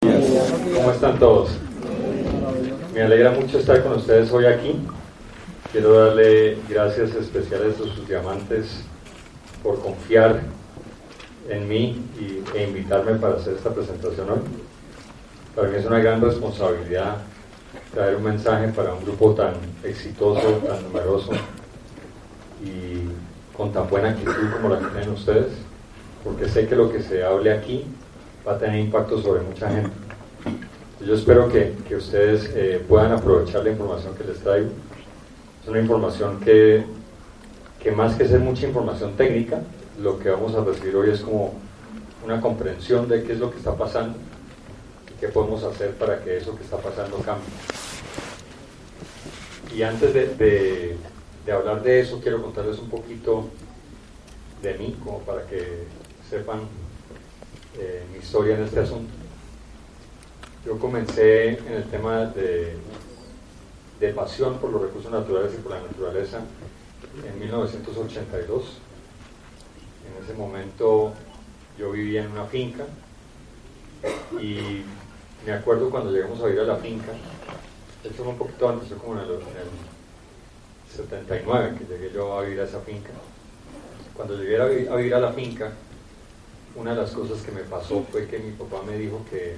¿Cómo están todos? Me alegra mucho estar con ustedes hoy aquí. Quiero darle gracias especiales a sus diamantes por confiar en mí y, e invitarme para hacer esta presentación hoy. Para mí es una gran responsabilidad traer un mensaje para un grupo tan exitoso, tan numeroso y con tan buena actitud como la que tienen ustedes, porque sé que lo que se hable aquí va a tener impacto sobre mucha gente. Yo espero que, que ustedes eh, puedan aprovechar la información que les traigo. Es una información que, que más que ser mucha información técnica, lo que vamos a recibir hoy es como una comprensión de qué es lo que está pasando y qué podemos hacer para que eso que está pasando cambie. Y antes de, de, de hablar de eso, quiero contarles un poquito de mí, como para que sepan eh, mi historia en este asunto. Yo comencé en el tema de, de pasión por los recursos naturales y por la naturaleza en 1982. En ese momento yo vivía en una finca y me acuerdo cuando llegamos a vivir a la finca, esto fue un poquito antes, fue como en el, en el 79 que llegué yo a vivir a esa finca. Cuando llegué a, vivir a la finca, una de las cosas que me pasó fue que mi papá me dijo que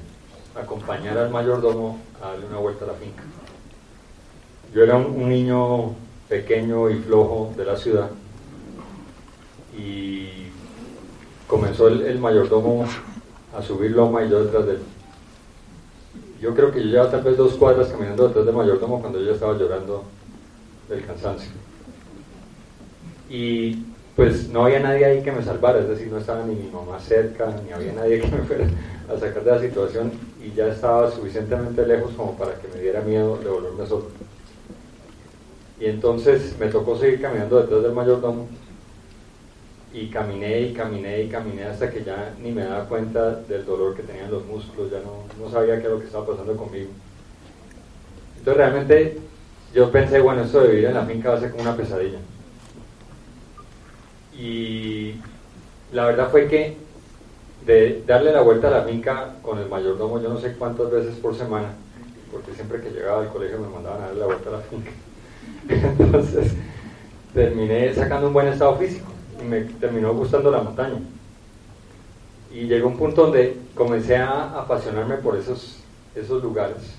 acompañara al mayordomo a darle una vuelta a la finca. Yo era un, niño pequeño y flojo de la ciudad y comenzó el, mayordomo a subir loma y yo detrás de él. Yo creo que yo llevaba tal vez dos cuadras caminando detrás del mayordomo cuando yo estaba llorando del cansancio. Y pues no había nadie ahí que me salvara, es decir, no estaba ni mi mamá cerca, ni había nadie que me fuera a sacar de la situación y ya estaba suficientemente lejos como para que me diera miedo de volverme solo. Y entonces me tocó seguir caminando detrás del mayordomo y caminé y caminé y caminé hasta que ya ni me daba cuenta del dolor que tenían los músculos, ya no, no sabía qué era lo que estaba pasando conmigo. Entonces realmente yo pensé, bueno, esto de vivir en la finca va a ser como una pesadilla. Y la verdad fue que de darle la vuelta a la finca con el mayordomo, yo no sé cuántas veces por semana, porque siempre que llegaba al colegio me mandaban a darle la vuelta a la finca. Entonces terminé sacando un buen estado físico y me terminó gustando la montaña. Y llegó un punto donde comencé a apasionarme por esos, esos lugares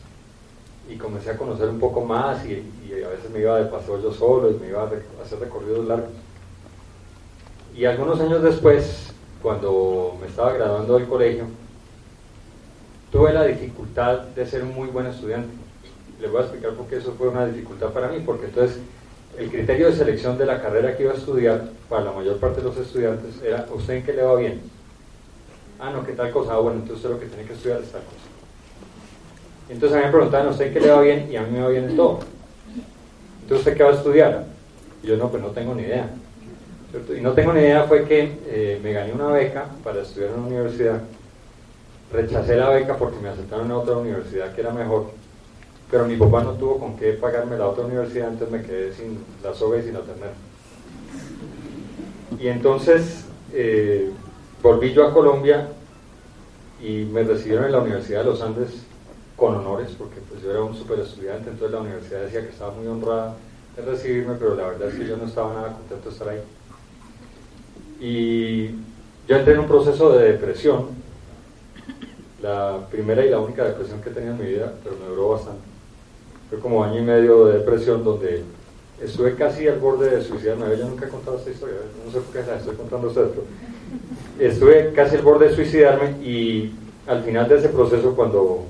y comencé a conocer un poco más y, y a veces me iba de paseo yo solo y me iba a hacer recorridos largos. Y algunos años después, cuando me estaba graduando del colegio, tuve la dificultad de ser un muy buen estudiante. Les voy a explicar por qué eso fue una dificultad para mí, porque entonces el criterio de selección de la carrera que iba a estudiar para la mayor parte de los estudiantes era, ¿usted en qué le va bien? Ah, no, ¿qué tal cosa? Ah, bueno, entonces usted lo que tiene que estudiar es tal cosa. Entonces a mí me preguntaban, ¿usted en qué le va bien? Y a mí me va bien en todo. Entonces, ¿usted qué va a estudiar? Y yo, no, pues no tengo ni idea. Y no tengo ni idea fue que eh, me gané una beca para estudiar en una universidad. Rechacé la beca porque me aceptaron a otra universidad que era mejor. Pero mi papá no tuvo con qué pagarme la otra universidad, entonces me quedé sin la soga y sin la ternera. Y entonces eh, volví yo a Colombia y me recibieron en la Universidad de los Andes con honores, porque pues yo era un super estudiante, entonces la universidad decía que estaba muy honrada de recibirme, pero la verdad es que yo no estaba nada contento de estar ahí. Y yo entré en un proceso de depresión, la primera y la única depresión que tenía en mi vida, pero me duró bastante. Fue como año y medio de depresión donde estuve casi al borde de suicidarme. Yo nunca he contado esta historia, no sé por qué la estoy contando a ustedes, pero estuve casi al borde de suicidarme y al final de ese proceso cuando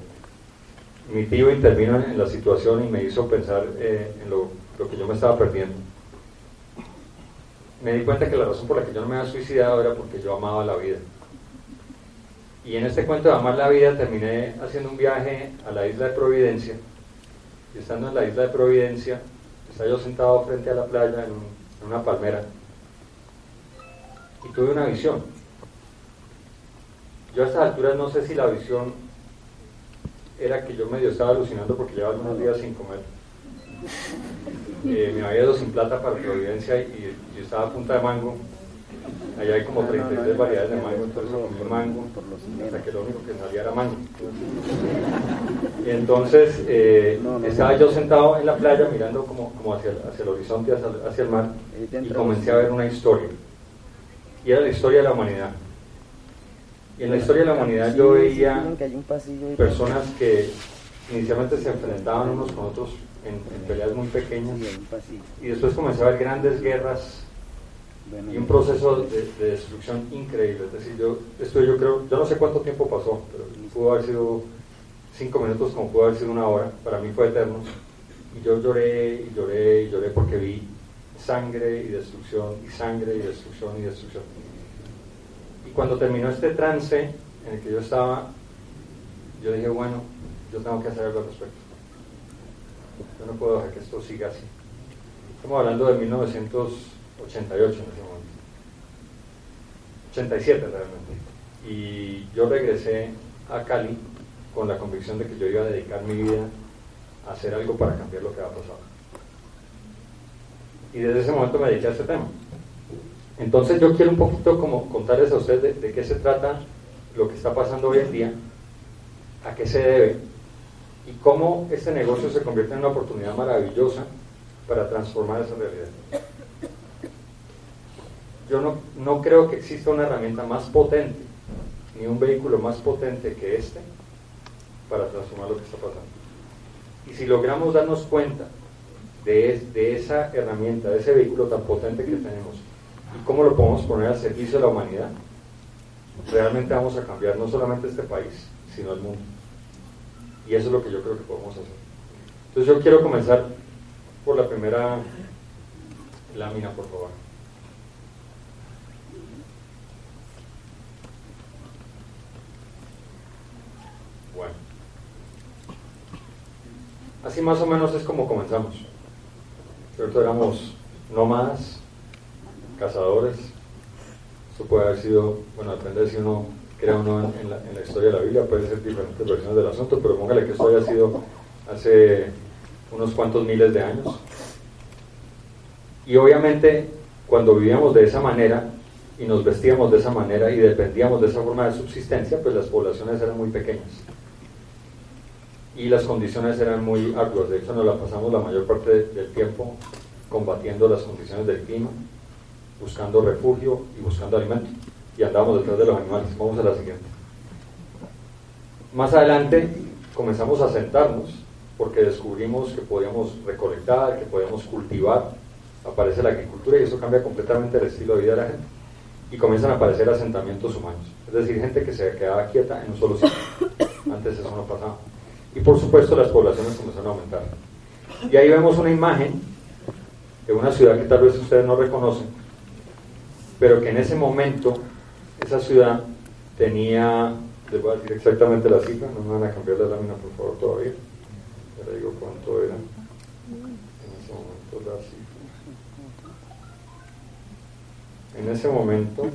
mi tío intervino en la situación y me hizo pensar eh, en lo, lo que yo me estaba perdiendo me di cuenta que la razón por la que yo no me había suicidado era porque yo amaba la vida. Y en este cuento de amar la vida terminé haciendo un viaje a la isla de Providencia. Y estando en la isla de Providencia, estaba yo sentado frente a la playa en, una palmera. Y tuve una visión. Yo a estas alturas no sé si la visión era que yo medio estaba alucinando porque llevaba unos días sin comer. Eh, me había ido sin plata para Providencia y, y estaba a punta de mango. Allá hay como 33 variedades de mango, entonces comí mango, hasta que lo único que salía era mango. Y entonces eh, estaba yo sentado en la playa mirando como, como hacia, hacia, el horizonte, hacia, hacia el mar, y comencé a ver una historia. Y era la historia de la humanidad. Y en la historia de la humanidad yo veía personas que inicialmente se enfrentaban unos con otros en, en peleas muy pequeñas y después comencé a ver grandes guerras y un proceso de, de, destrucción increíble. Es decir, yo, esto yo creo, yo no sé cuánto tiempo pasó, pero pudo haber sido cinco minutos como pudo haber sido una hora, para mí fue eterno. Y yo lloré y lloré y lloré porque vi sangre y destrucción y sangre y destrucción y destrucción. Y cuando terminó este trance en el que yo estaba, yo dije, bueno, yo tengo que hacer algo al respecto. Yo no puedo dejar que esto siga así. Estamos hablando de 1988 en ese momento. 87 realmente. Y yo regresé a Cali con la convicción de que yo iba a dedicar mi vida a hacer algo para cambiar lo que había pasado. Y desde ese momento me dediqué a este tema. Entonces yo quiero un poquito como contarles a ustedes de, de, qué se trata lo que está pasando hoy en día, a qué se debe y cómo este negocio se convierte en una oportunidad maravillosa para transformar esa realidad. Yo no, no creo que exista una herramienta más potente, ni un vehículo más potente que este para transformar lo que está pasando. Y si logramos darnos cuenta de, de esa herramienta, de ese vehículo tan potente que tenemos, y cómo lo podemos poner al servicio de la humanidad, realmente vamos a cambiar no solamente este país, sino el mundo. Y eso es lo que yo creo que podemos hacer. Entonces yo quiero comenzar por la primera lámina, por favor. Bueno. Así más o menos es como comenzamos. ¿Cierto? Éramos nómadas, cazadores. Esto puede haber sido, bueno, depende de si uno crea uno en, la, en, la, historia de la Biblia, puede ser diferentes versiones del asunto, pero póngale que esto haya sido hace unos cuantos miles de años. Y obviamente, cuando vivíamos de esa manera y nos vestíamos de esa manera y dependíamos de esa forma de subsistencia, pues las poblaciones eran muy pequeñas. Y las condiciones eran muy arduas. De hecho, nos la pasamos la mayor parte del tiempo combatiendo las condiciones del clima, buscando refugio y buscando alimento. Y andábamos detrás de los animales. Vamos a la siguiente. Más adelante comenzamos a sentarnos porque descubrimos que podíamos recolectar, que podíamos cultivar. Aparece la agricultura y eso cambia completamente el estilo de vida de la gente. Y comienzan a aparecer asentamientos humanos. Es decir, gente que se quedaba quieta en un solo sitio. Antes eso no pasaba. Y por supuesto las poblaciones comenzaron a aumentar. Y ahí vemos una imagen de una ciudad que tal vez ustedes no reconocen, pero que en ese momento esa ciudad tenía, les voy a decir exactamente la cifra, no me van a cambiar la lámina por favor todavía, ya le digo cuánto era en ese momento la cifra. En ese momento,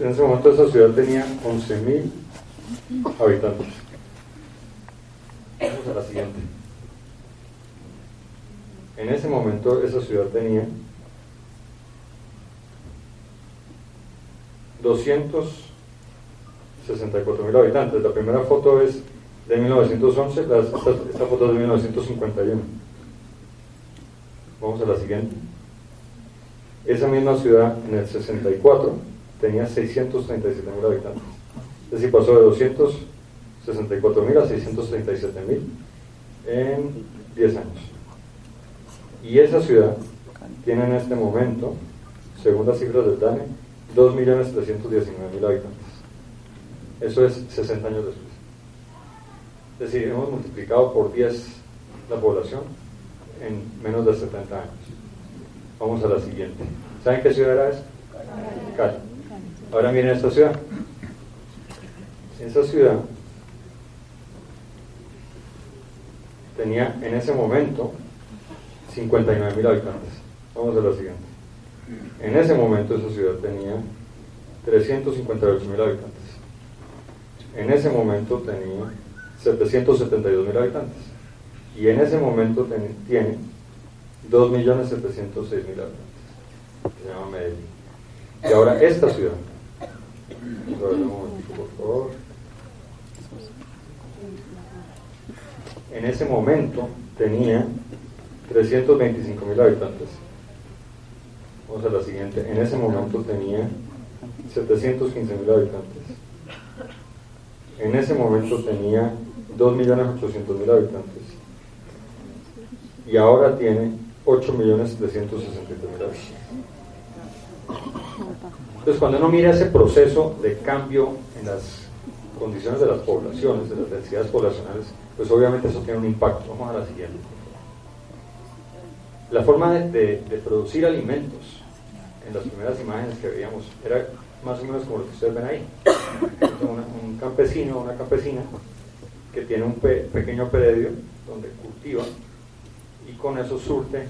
En ese, en ese, momento esa ciudad tenía 11.000 habitantes. Vamos a la siguiente. En ese momento esa ciudad tenía 264.000 habitantes. La primera foto es de 1911, la, esta, esta foto es de 1951. Vamos a la siguiente. Esa misma ciudad en el 64 tenía 637 mil habitantes. Es decir, pasó de 264 mil a 637 mil en 10 años. Y esa ciudad tiene en este momento, según las cifras del DANE, 2.319.000 habitantes. Eso es 60 años después. Es decir, hemos multiplicado por 10 la población en menos de 70 años. Vamos a la siguiente. ¿Saben qué ciudad era esa? Cali. Ahora miren esta ciudad. Esa ciudad tenía en ese momento 59 mil habitantes. Vamos a la siguiente. En ese momento esa ciudad tenía 358 mil habitantes. En ese momento tenía 772 mil habitantes. Y en ese momento tiene 2.706.000 habitantes. se llama Medellín. Y ahora esta ciudad. Por favor. En ese momento tenía 325 mil habitantes. Vamos a la siguiente. En ese momento tenía 715 mil habitantes. En ese momento tenía 2.800.000 habitantes. Y ahora tiene 8.763.000 habitantes. Entonces, cuando uno mira ese proceso de cambio en las condiciones de las poblaciones, de las densidades poblacionales, pues obviamente eso tiene un impacto. Vamos a la siguiente. La forma de, producir alimentos en las primeras imágenes que veíamos era más o menos como lo que ustedes ven ahí. un campesino o una campesina que tiene un pequeño predio donde cultiva y con eso surte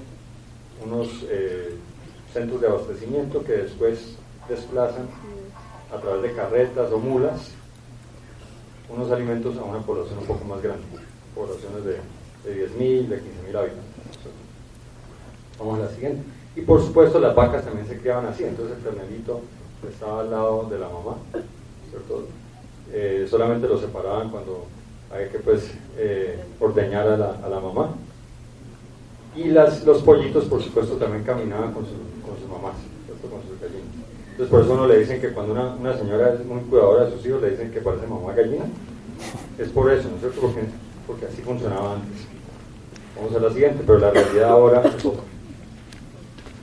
unos eh, centros de abastecimiento que después desplazan a través de carretas o mulas unos alimentos a una población un poco más grande, poblaciones de, de 10.000, de 15.000 habitantes. Vamos a la siguiente. Y por supuesto las vacas también se criaban así, entonces el ternelito estaba al lado de la mamá, ¿cierto? Eh, solamente lo separaban cuando había que pues eh, ordeñar a la, a la, mamá. Y las, los pollitos, por supuesto, también caminaban con, con sus mamás, con sus gallinas. Entonces por eso uno le dicen que cuando una, una, señora es muy cuidadora de sus hijos, le dicen que parece mamá gallina. Es por eso, ¿no es cierto? Porque, porque así funcionaba antes. Vamos a la siguiente, pero la realidad ahora es otra.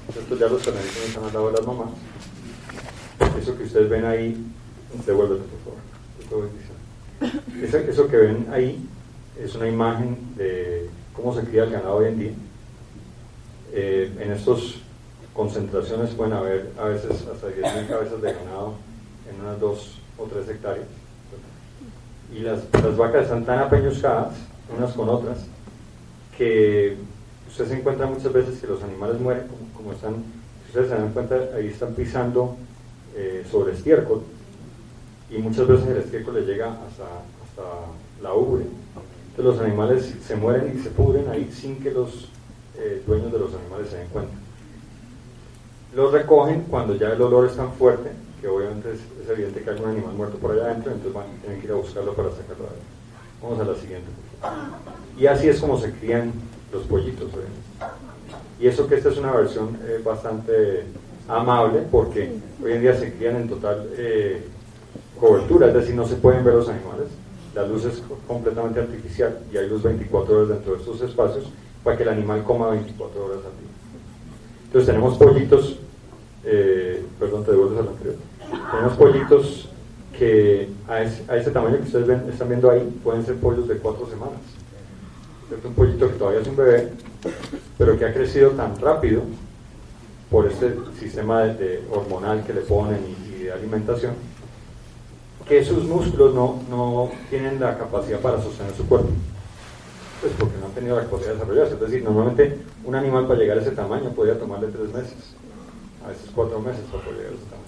Estos ya los canalitos están al lado de las mamás. Eso que ustedes ven ahí, devuélvete por favor. Eso, eso que ven ahí es una imagen de cómo se cría el ganado hoy en día. Eh, en estas concentraciones pueden haber a veces hasta 10.000 cabezas de ganado en unas 2 o 3 hectáreas. Y las, las vacas están tan apeñuscadas unas con otras que usted se encuentra muchas veces que los animales mueren como, están, si ustedes se dan cuenta, ahí están pisando eh, sobre estiércol y muchas veces el estiércol le llega hasta, hasta la ubre. Entonces los animales se mueren y se pudren ahí sin que los eh, dueños de los animales se den cuenta. Los recogen cuando ya el olor es tan fuerte que obviamente es, evidente que hay un animal muerto por allá adentro, entonces van, tienen que ir a buscarlo para sacarlo de. Vamos a la siguiente. Y así es como se crían los pollitos. Y eso que esta es una versión eh, bastante amable porque hoy en día se crían en total eh, cobertura, es decir, no se pueden ver los animales, la luz es completamente artificial y hay luz 24 horas dentro de estos espacios para que el animal coma 24 horas al día. Entonces tenemos pollitos, eh, perdón, te devuelves al anterior, tenemos pollitos que a ese, tamaño que ustedes ven, están viendo ahí pueden ser pollos de 4 semanas. Es un pollito que todavía es un bebé, pero que ha crecido tan rápido por este sistema de, hormonal que le ponen y, de alimentación, que sus músculos no, no, tienen la capacidad para sostener su cuerpo. Pues porque no han tenido la capacidad de desarrollarse. Es decir, normalmente un animal para llegar a ese tamaño podría tomarle tres meses, a veces cuatro meses para poder llegar a ese tamaño.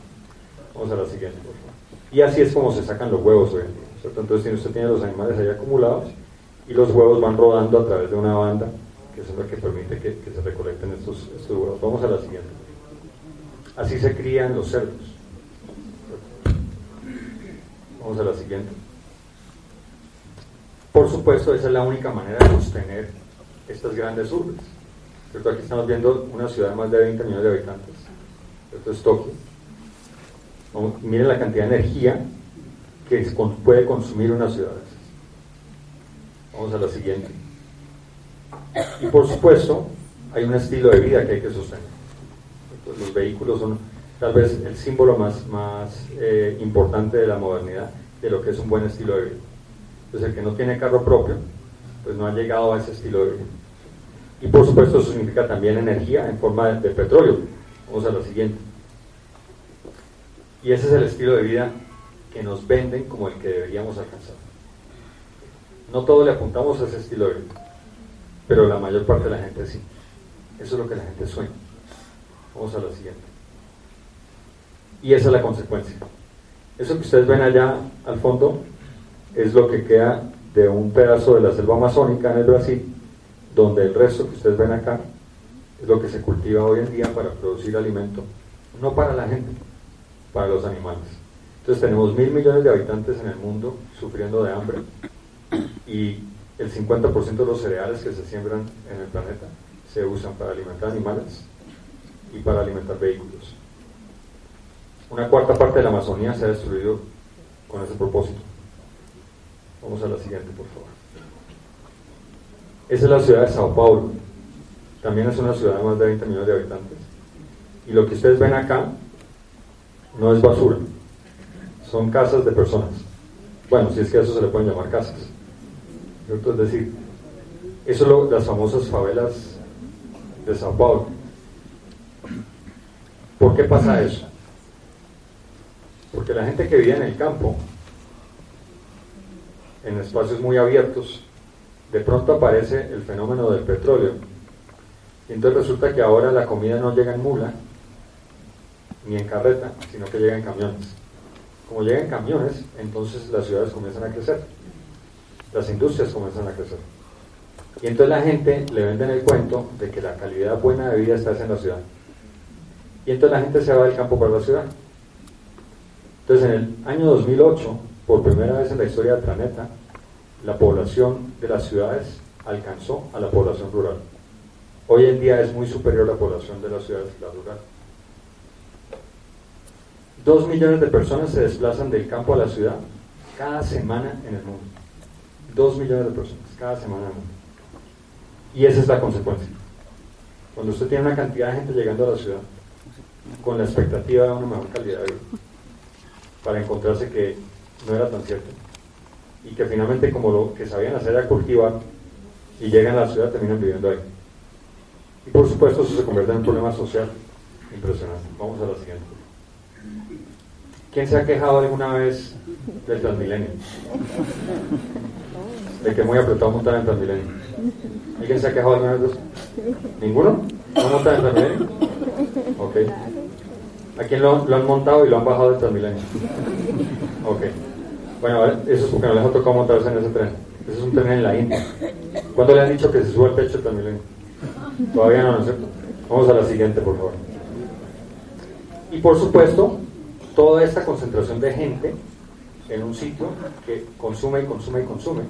Vamos a la siguiente, por favor. Y así es como se sacan los huevos hoy en día. Entonces, usted tiene los animales ahí acumulados y los huevos van rodando a través de una banda, que es lo que permite que, se recolecten estos huevos. Vamos a la siguiente. Así se crían los cerdos. Vamos a la siguiente. Por supuesto, esa es la única manera de sostener estas grandes urbes. Aquí estamos viendo una ciudad de más de 20 millones de habitantes. Esto es Tokio. Miren la cantidad de energía que puede consumir una ciudad. Vamos a la siguiente. Y por supuesto, hay un estilo de vida que hay que sostener. los vehículos son tal vez el símbolo más, más eh, importante de la modernidad, de lo que es un buen estilo de vida. Entonces el que no tiene carro propio, pues no ha llegado a ese estilo de vida. Y por supuesto eso significa también energía en forma de, de petróleo. Vamos a la siguiente. Y ese es el estilo de vida que nos venden como el que deberíamos alcanzar. No todos le apuntamos a ese estilo de vida, pero la mayor parte de la gente sí. Eso es lo que la gente sueña. Vamos a la siguiente. Y esa es la consecuencia. Eso que ustedes ven allá al fondo es lo que queda de un pedazo de la selva amazónica en el Brasil, donde el resto que ustedes ven acá es lo que se cultiva hoy en día para producir alimento, no para la gente, para los animales. Entonces tenemos mil millones de habitantes en el mundo sufriendo de hambre y el 50% de los cereales que se siembran en el planeta se usan para alimentar animales y para alimentar vehículos. Una cuarta parte de la Amazonía se ha destruido con ese propósito. Vamos a la siguiente, por favor. Esa es la ciudad de Sao Paulo. También es una ciudad de más de 20 millones de habitantes. Y lo que ustedes ven acá no es basura, son casas de personas. Bueno, si es que a eso se le pueden llamar casas. Es decir, eso es las famosas favelas de Sao Paulo. ¿Por qué pasa eso? Porque la gente que vive en el campo, en espacios muy abiertos, de pronto aparece el fenómeno del petróleo. Y entonces resulta que ahora la comida no llega en mula, ni en carreta, sino que llega en camiones. Como llega en camiones, entonces las ciudades comienzan a crecer, las industrias comienzan a crecer. Y entonces la gente le venden el cuento de que la calidad buena de vida está en la ciudad. Y entonces la gente se va del campo para la ciudad. Entonces en el año 2008, por primera vez en la historia del planeta, la población de las ciudades alcanzó a la población rural. Hoy en día es muy superior la población de las ciudades a la rural. Dos millones de personas se desplazan del campo a la ciudad cada semana en el mundo. Dos millones de personas cada semana en el mundo. Y esa es la consecuencia. Cuando usted tiene una cantidad de gente llegando a la ciudad con la expectativa de una mejor calidad de vida, para encontrarse que no era tan cierto. Y que finalmente como lo que sabían hacer era cultivar y llegan a la ciudad terminan viviendo ahí. Y por supuesto eso se convierte en un problema social impresionante. Vamos a la siguiente. ¿Quién se ha quejado alguna vez del Transmilenio? De que muy apretado montar en Transmilenio. ¿Alguien se ha quejado alguna vez de eso? ¿Ninguno? ¿No montan en Transmilenio? Ok. ¿A quién lo, han montado y lo han bajado del Transmilenio? Ok. Bueno, eso es porque no les ha tocado montarse en ese tren. Ese es un tren en la India. ¿Cuándo le han dicho que se suba el techo Transmilenio? Todavía no, ¿no es cierto? Vamos a la siguiente, por favor. Y por supuesto, toda esta concentración de gente en un sitio que consume y consume y consume,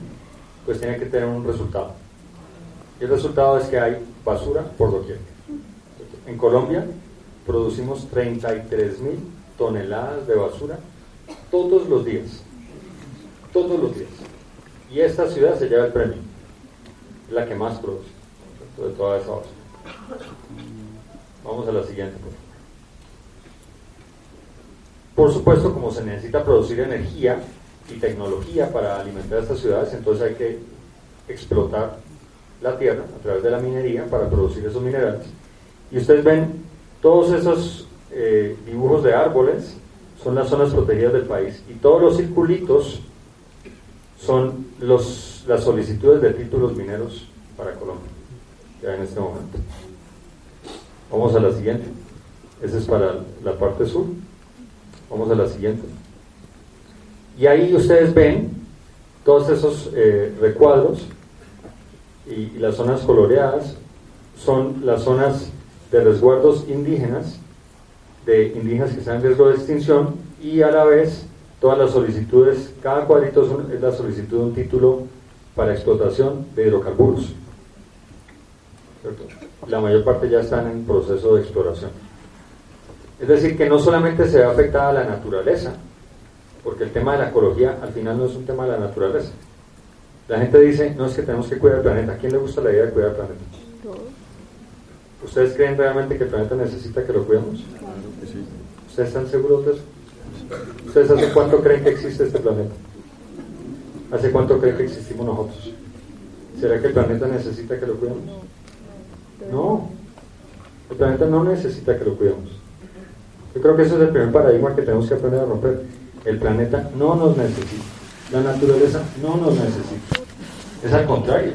pues tiene que tener un resultado. Y el resultado es que hay basura por doquier. En Colombia producimos 33 mil toneladas de basura todos los días. Todos los días. Y esta ciudad se lleva el premio. La que más produce de toda esa basura. Vamos a la siguiente, por favor. Por supuesto, como se necesita producir energía y tecnología para alimentar estas ciudades, entonces hay que explotar la tierra a través de la minería para producir esos minerales. Y ustedes ven todos esos eh, dibujos de árboles, son las zonas protegidas del país. Y todos los circulitos son los, las solicitudes de títulos mineros para Colombia, ya en este momento. Vamos a la siguiente. Esa es para la parte sur. Vamos a la siguiente. Y ahí ustedes ven todos esos eh, recuadros y, las zonas coloreadas son las zonas de resguardos indígenas, de indígenas que están en riesgo de extinción y a la vez todas las solicitudes, cada cuadrito es la solicitud de un título para explotación de hidrocarburos. La mayor parte ya están en proceso de exploración. Es decir, que no solamente se ve afectada la naturaleza, porque el tema de la ecología al final no es un tema de la naturaleza. La gente dice, no es que tenemos que cuidar el planeta. ¿A quién le gusta la idea de cuidar el planeta? ¿Ustedes creen realmente que el planeta necesita que lo cuidemos? ¿Ustedes están seguros de eso? ¿Ustedes hace cuánto creen que existe este planeta? ¿Hace cuánto creen que existimos nosotros? ¿Será que el planeta necesita que lo cuidemos? No. El planeta no necesita que lo cuidemos. Yo creo que ese es el primer paradigma que tenemos que aprender a romper. El planeta no nos necesita. La naturaleza no nos necesita. Es al contrario.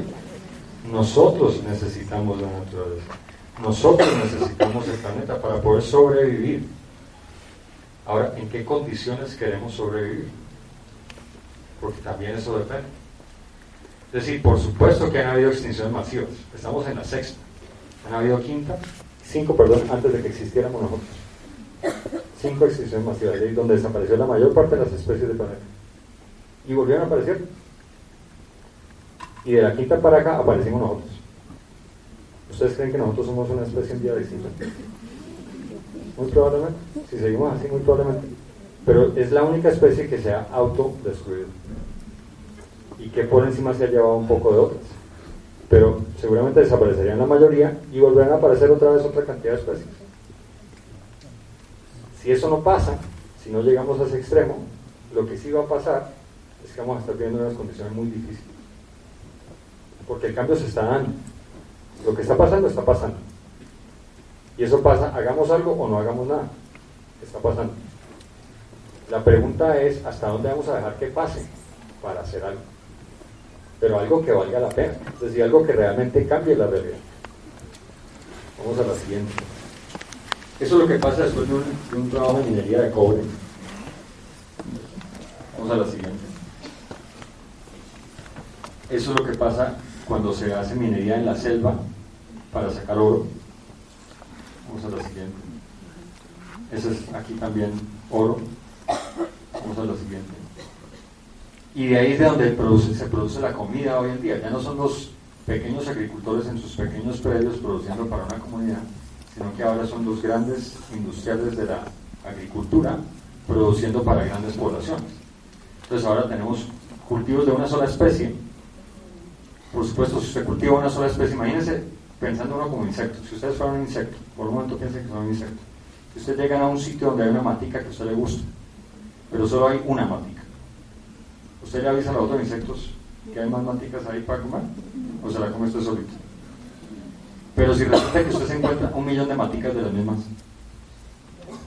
Nosotros necesitamos la naturaleza. Nosotros necesitamos el planeta para poder sobrevivir. Ahora, ¿en qué condiciones queremos sobrevivir? Porque también eso depende. Es decir, por supuesto que han habido extinciones masivas. Estamos en la sexta. Han habido quinta, cinco, perdón, antes de que existiéramos nosotros. Cinco extinciones masivas, ahí donde desapareció la mayor parte de las especies del planeta. Y volvieron a aparecer. Y de la quinta para aparecimos nosotros. ¿Ustedes creen que nosotros somos una especie en vía de? Muy probablemente. Si seguimos así, muy probablemente. Pero es la única especie que se ha autodestruido. Y que por encima se ha llevado un poco de otras. Pero seguramente desaparecerían la mayoría y volverán a aparecer otra vez otra cantidad de especies. Si eso no pasa, si no llegamos a ese extremo, lo que sí va a pasar es que vamos a estar viendo unas condiciones muy difíciles. Porque el cambio se está dando. Lo que está pasando, está pasando. Y eso pasa, hagamos algo o no hagamos nada. Está pasando. La pregunta es, ¿hasta dónde vamos a dejar que pase para hacer algo? Pero algo que valga la pena. Es decir, algo que realmente cambie la realidad. Vamos a la siguiente. Eso es lo que pasa después de un, de un trabajo de minería de cobre. Vamos a la siguiente. Eso es lo que pasa cuando se hace minería en la selva para sacar oro. Vamos a la siguiente. Eso es aquí también oro. Vamos a la siguiente. Y de ahí es de donde se produce la comida hoy en día. Ya no son los pequeños agricultores en sus pequeños predios produciendo para una comunidad, sino que ahora son los grandes industriales de la agricultura produciendo para grandes poblaciones. Entonces ahora tenemos cultivos de una sola especie. Por supuesto, si usted cultiva una sola especie, imagínense pensando uno como insecto. Si ustedes fueran un insecto, por un momento piensen que son un insecto. Si ustedes llegan a un sitio donde hay una matica que a usted le gusta, pero solo hay una matica, ¿usted le avisa a los otros insectos que hay más maticas ahí para comer? ¿O se la come usted solito? Pero si resulta que usted se encuentra un millón de maticas de las mismas,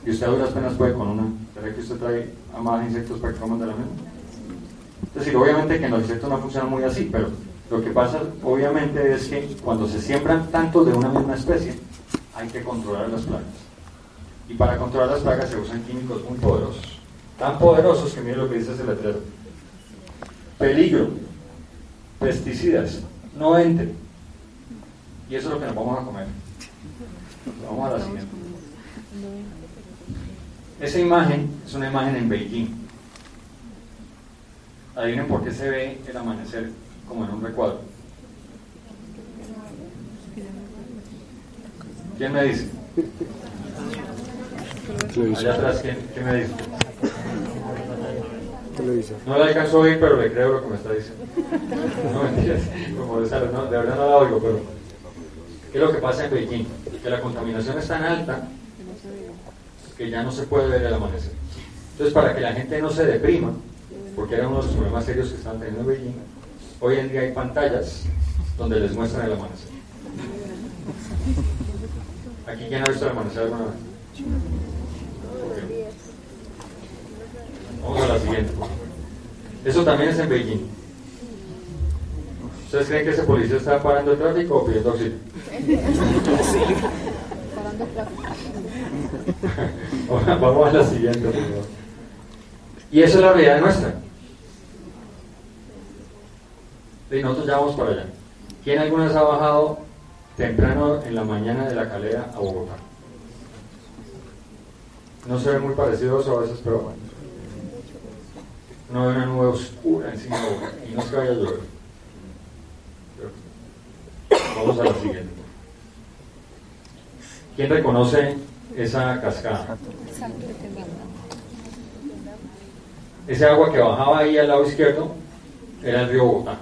y usted a duras penas puede con una, ¿será que usted trae a más insectos para que coman de la misma? Es decir, obviamente que en los insectos no funciona muy así, pero lo que pasa obviamente es que cuando se siembran tantos de una misma especie, hay que controlar las plagas. Y para controlar las plagas se usan químicos muy poderosos. Tan poderosos que miren lo que dice ese letrero. Peligro, pesticidas, no entre. Y eso es lo que nos vamos a comer. Vamos a la siguiente. Esa imagen es una imagen en Beijing. Adivinen por qué se ve el amanecer como en un recuadro. ¿Quién me dice? Allá atrás, ¿quién, quién me dice? No la alcanzo a oír, pero le creo lo que me está diciendo. No mentiras, como de, no, de verdad no la oigo, pero ¿qué es lo que pasa en Beijing? Que la contaminación es tan alta que ya no se puede ver el amanecer. Entonces, para que la gente no se deprima, porque era uno de los problemas serios que estaban teniendo en Beijing, hoy en día hay pantallas donde les muestran el amanecer. ¿Aquí quién ha visto el amanecer alguna vez? Okay. Vamos a la siguiente. Eso también es en Beijing. ¿Ustedes creen que ese policía está parando el tráfico o pidiendo auxilio? Parando el tráfico. Vamos a la siguiente. Y esa es la realidad nuestra. Y nosotros ya vamos para allá. ¿Quién alguna vez ha bajado temprano en la mañana de la calera a Bogotá? No se ve muy parecido eso a veces, pero bueno. No hay una nube oscura encima de Bogotá y no que vaya a llover. Vamos a la siguiente. ¿Quién reconoce esa cascada? Ese agua que bajaba ahí al lado izquierdo era el río Bogotá.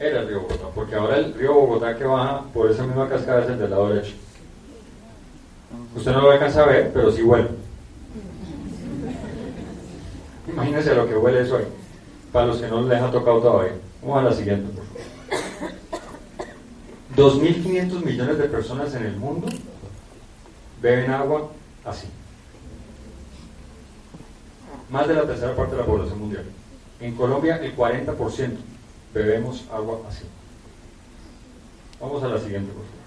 Era el río Bogotá, porque ahora el río Bogotá que baja por esa misma cascada es el del lado derecho. Usted no lo alcanza a ver, pero sí huele. Imagínense lo que huele eso ahí. Para los que no les ha tocado todavía. Vamos a la siguiente, por favor. 2.500 millones de personas en el mundo beben agua así. Más de la tercera parte de la población mundial. En Colombia el 40% bebemos agua así. Vamos a la siguiente, por favor.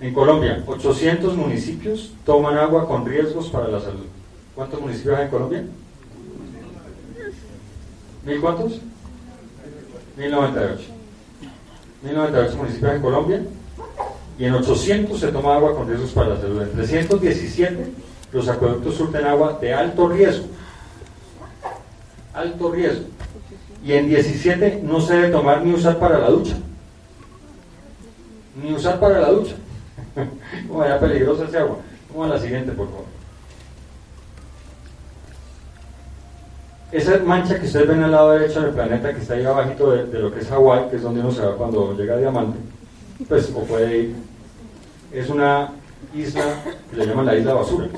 En Colombia, 800 municipios toman agua con riesgos para la salud. ¿Cuántos municipios hay en Colombia? ¿Mil cuántos? 1098. 1098 municipios en Colombia y en 800 se toma agua con riesgos para la salud. En 317 los acueductos surten agua de alto riesgo. Alto riesgo. Y en 17 no se debe tomar ni usar para la ducha. Ni usar para la ducha. Como era peligrosa ese agua. Vamos a la siguiente, por favor. Esa mancha que ustedes ven al lado derecho del planeta, que está ahí abajito de, lo que es Hawái, que es donde uno se va cuando llega Diamante, pues o puede ir, es una isla que le llaman la isla basura.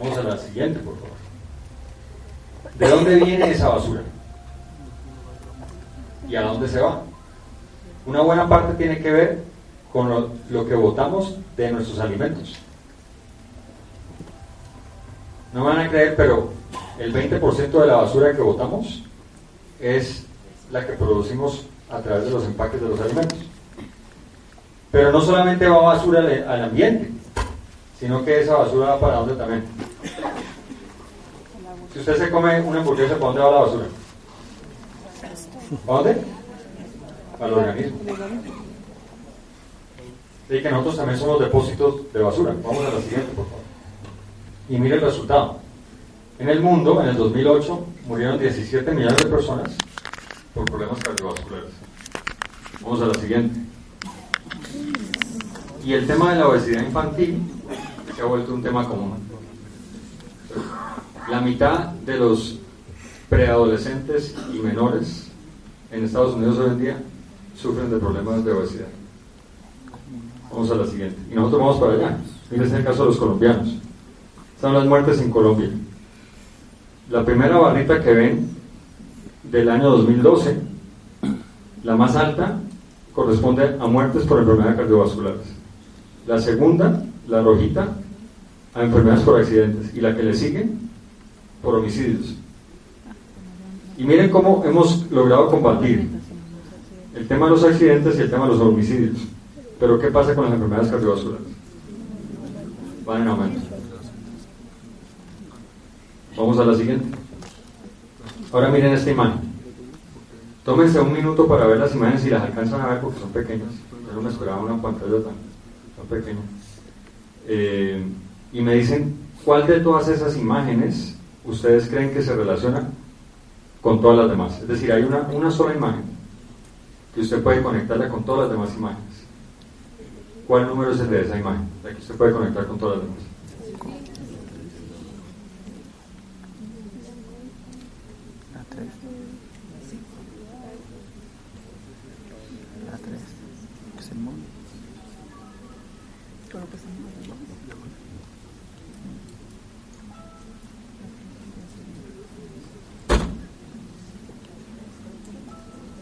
Vamos a la siguiente, por favor. ¿De dónde viene esa basura? ¿Y a dónde se va? Una buena parte tiene que ver con lo, que botamos de nuestros alimentos. No van a creer, pero el 20% de la basura que botamos es la que producimos a través de los empaques de los alimentos. Pero no solamente va basura al, al ambiente, sino que esa basura va para dónde también. Si usted se come una hamburguesa, ¿para dónde va la basura? ¿Para dónde? El organismo. Y que nosotros también somos depósitos de basura. Vamos a la siguiente, por favor. Y mire el resultado. En el mundo, en el 2008, murieron 17 millones de personas por problemas cardiovasculares. Vamos a la siguiente. Y el tema de la obesidad infantil se ha vuelto un tema común. La mitad de los preadolescentes y menores en Estados Unidos hoy en día sufren de problemas de obesidad. Vamos a la siguiente. Y nosotros vamos para allá. Miren el caso de los colombianos. Están las muertes en Colombia. La primera barrita que ven del año 2012, la más alta, corresponde a muertes por enfermedades cardiovasculares. La segunda, la rojita, a enfermedades por accidentes. Y la que le sigue, por homicidios. Y miren cómo hemos logrado combatir el tema de los accidentes y el tema de los homicidios. Pero ¿qué pasa con las enfermedades cardiovasculares? Van en aumento. Vamos a la siguiente. Ahora miren esta imagen. Tómense un minuto para ver las imágenes si las alcanzan a ver porque son pequeñas. Yo no me esperaba una pantalla tan, tan pequeña. Eh, y me dicen cuál de todas esas imágenes ustedes creen que se relaciona con todas las demás. Es decir, hay una, una sola imagen que usted puede conectarla con todas las demás imágenes. ¿Cuál número es el de esa imagen? La que usted puede conectar con todas las demás. La 3. La 3. Es el mundo.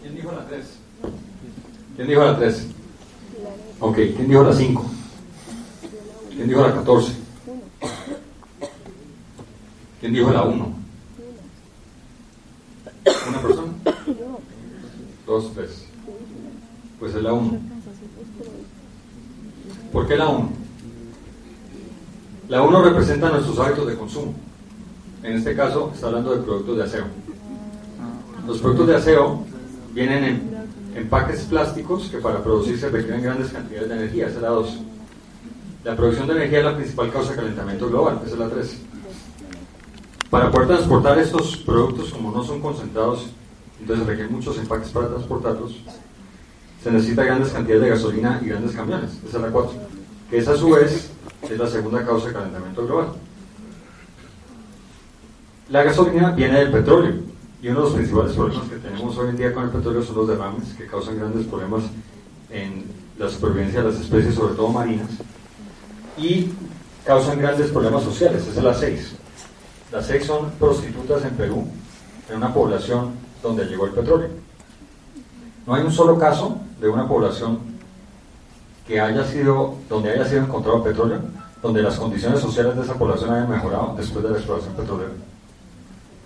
¿Quién dijo la 3? ¿Quién dijo la 3? Ok, ¿quién dijo la 5? ¿Quién dijo la 14? ¿Quién dijo la 1? ¿Una persona? Dos, tres. Pues es la 1. ¿Por qué la 1? La 1 representa nuestros hábitos de consumo. En este caso está hablando de productos de aseo. Los productos de aseo vienen en empaques plásticos que para producirse requieren grandes cantidades de energía, esa es la 2. La producción de energía es la principal causa de calentamiento global, esa es la 3. Para poder transportar estos productos, como no son concentrados, entonces requieren muchos empaques para transportarlos, se necesita grandes cantidades de gasolina y grandes camiones, esa es la 4. Que esa a su vez es la segunda causa de calentamiento global. La gasolina viene del petróleo Y uno de los principales problemas que tenemos hoy en día con el petróleo son los derrames, que causan grandes problemas en la supervivencia de las especies, sobre todo marinas, y causan grandes problemas sociales. Esa es la 6. Las 6 son prostitutas en Perú, en una población donde llegó el petróleo. No hay un solo caso de una población que haya sido, donde haya sido encontrado petróleo, donde las condiciones sociales de esa población hayan mejorado después de la exploración petrolera.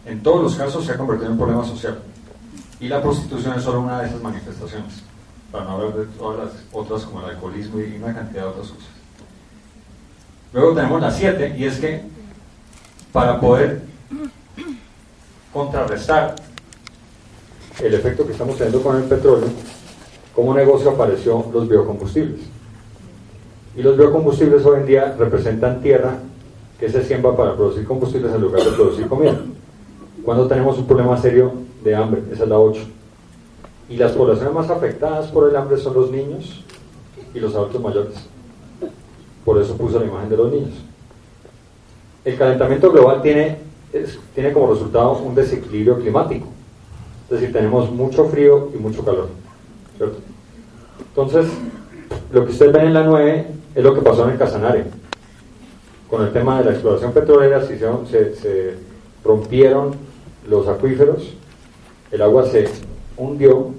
En todos los casos se ha convertido en un problema social. Y la prostitución es solo una de esas manifestaciones, para no hablar de todas las otras como el alcoholismo y una cantidad de otras cosas. Luego tenemos la 7, y es que para poder contrarrestar el efecto que estamos teniendo con el petróleo, como negocio apareció los biocombustibles. Y los biocombustibles hoy en día representan tierra que se siembra para producir combustibles en lugar de producir comida. Cuando tenemos un problema serio de hambre, esa es la 8. Y las poblaciones más afectadas por el hambre son los niños y los adultos mayores. Por eso puso la imagen de los niños. El calentamiento global tiene, tiene como resultado un desequilibrio climático. Es decir, tenemos mucho frío y mucho calor. Entonces, lo que ustedes ven en la 9 es lo que pasó en el Casanare. Con el tema de la exploración petrolera se, se rompieron los acuíferos, el agua se hundió,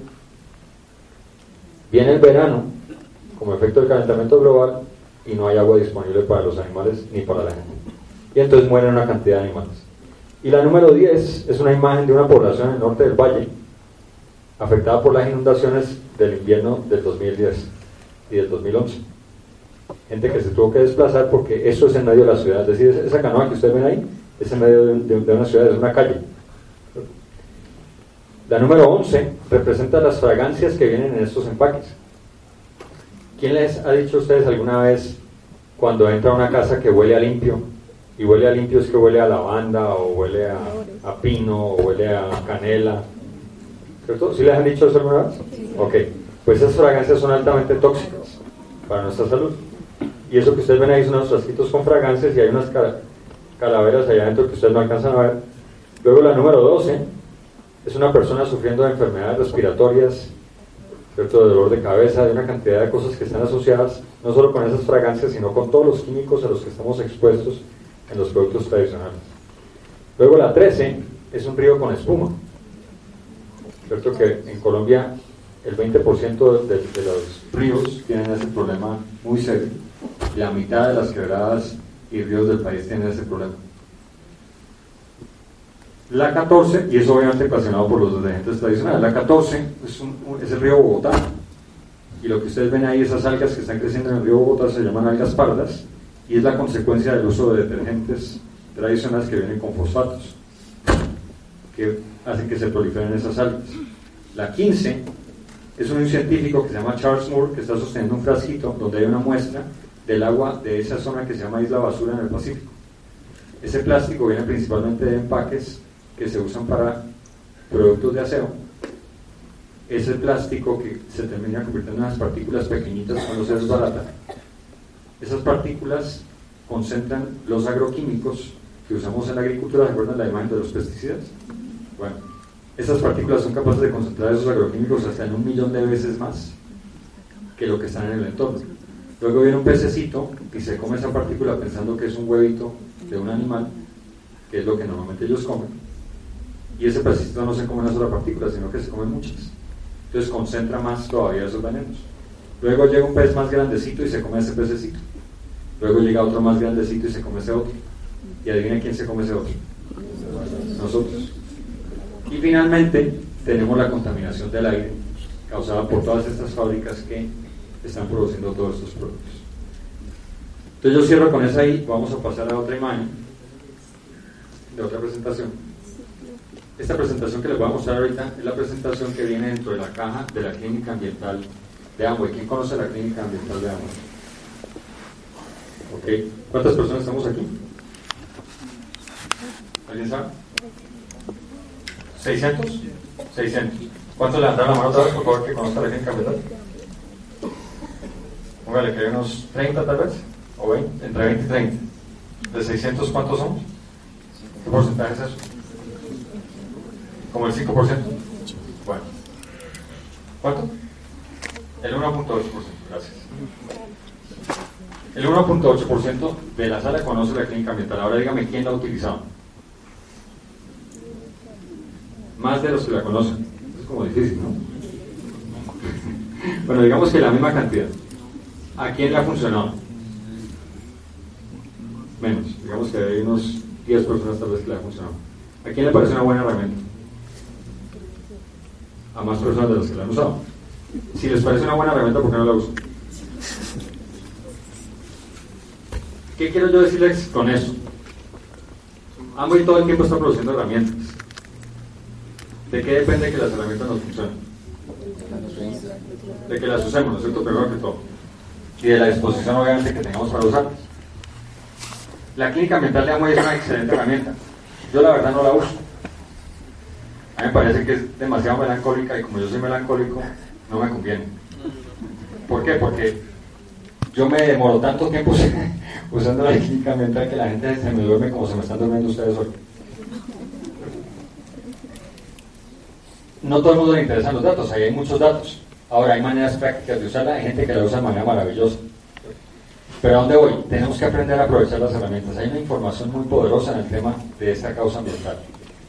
viene el verano como efecto del calentamiento global y no hay agua disponible para los animales ni para la gente. Y entonces mueren una cantidad de animales. Y la número 10 es una imagen de una población en el norte del valle, afectada por las inundaciones del invierno del 2010 y del 2011. Gente que se tuvo que desplazar porque eso es en medio de la ciudad. Es decir, esa canoa que ustedes ven ahí es en medio de, una ciudad, es una calle. La número 11 representa las fragancias que vienen en estos empaques. ¿Quién les ha dicho a ustedes alguna vez cuando entra a una casa que huele a limpio? Y huele a limpio es que huele a lavanda o huele a, a pino o huele a canela. ¿Cierto? ¿Sí les han dicho eso alguna vez? Ok. Pues esas fragancias son altamente tóxicas para nuestra salud. Y eso que ustedes ven ahí son unos frasquitos con fragancias y hay unas calaveras allá adentro que ustedes no alcanzan a ver. Luego la número 12 es una persona sufriendo de enfermedades respiratorias, ¿cierto? de dolor de cabeza, de una cantidad de cosas que están asociadas no solo con esas fragancias, sino con todos los químicos a los que estamos expuestos en los productos tradicionales. Luego la 13 es un río con espuma. Cierto que en Colombia el 20% de, de, los ríos tienen ese problema muy serio. La mitad de las quebradas y ríos del país tienen ese problema. La 14, y es obviamente ocasionado por los detergentes tradicionales, la 14 es, es, el río Bogotá. Y lo que ustedes ven ahí, esas algas que están creciendo en el río Bogotá se llaman algas pardas y es la consecuencia del uso de detergentes tradicionales que vienen con fosfatos, que hacen que se proliferen esas algas. La 15 es un científico que se llama Charles Moore que está sosteniendo un frasquito donde hay una muestra del agua de esa zona que se llama Isla Basura en el Pacífico. Ese plástico viene principalmente de empaques que se usan para productos de aseo. Es el plástico que se termina convirtiendo en unas partículas pequeñitas cuando se desbarata. Esas partículas concentran los agroquímicos que usamos en la agricultura. ¿Recuerdan la imagen de los pesticidas? Bueno, esas partículas son capaces de concentrar esos agroquímicos hasta en un millón de veces más que lo que están en el entorno. Luego viene un pececito y se come esa partícula pensando que es un huevito de un animal, que es lo que normalmente ellos comen. Y ese pececito no se come una sola partícula, sino que se come muchas. Entonces concentra más todavía esos venenos. Luego llega un pez más grandecito y se come ese pececito. Luego llega otro más grandecito y se come ese otro. Y adivina quién se come ese otro. Nosotros. Y finalmente tenemos la contaminación del aire causada por todas estas fábricas que están produciendo todos estos productos. Entonces yo cierro con esa ahí, vamos a pasar a otra imagen de otra presentación. Esta presentación que les voy a mostrar ahorita es la presentación que viene dentro de la caja de la clínica ambiental de Amway. ¿Quién conoce la clínica ambiental de Amway? Ok. ¿Cuántas personas estamos aquí? ¿Alguien sabe? ¿600? 600. ¿Cuántos le dan la mano otra vez, por favor, que conozca la clínica ambiental? Póngale que hay unos 30 tal vez, o 20, entre 20 y 30. ¿De 600 cuántos somos? ¿Qué porcentaje es eso? Como el 5%. Bueno. ¿Cuánto? El 1.8%. Gracias. El 1.8% de la sala conoce la clínica ambiental. Ahora dígame quién la ha utilizado. Más de los que la conocen. Es como difícil, ¿no? bueno, digamos que la misma cantidad. ¿A quién le ha funcionado? Menos. Digamos que hay unos 10 personas tal vez que le ha funcionado. ¿A quién le parece una buena herramienta? A más personas de las que la han usado. Si les parece una buena herramienta, ¿por qué no la usan? ¿Qué quiero yo decirles con eso? Amway todo el tiempo está produciendo herramientas. ¿De qué depende que las herramientas nos funcionen? De que las usemos, ¿no es cierto? Primero que todo. Y de la disposición, obviamente, que tengamos para usarlas. La clínica ambiental de Amway es una excelente herramienta. Yo la verdad no la uso. A mí me parece que es demasiado melancólica y como yo soy melancólico, no me conviene. ¿Por qué? Porque yo me demoro tanto tiempo usando la clínica ambiental que la gente se me duerme como se me están durmiendo ustedes hoy. No todo el mundo le interesan los datos, ahí hay muchos datos. Ahora hay maneras prácticas de usarla, hay gente que la usa de manera maravillosa. Pero ¿a dónde voy? Tenemos que aprender a aprovechar las herramientas. Hay una información muy poderosa en el tema de esta causa ambiental.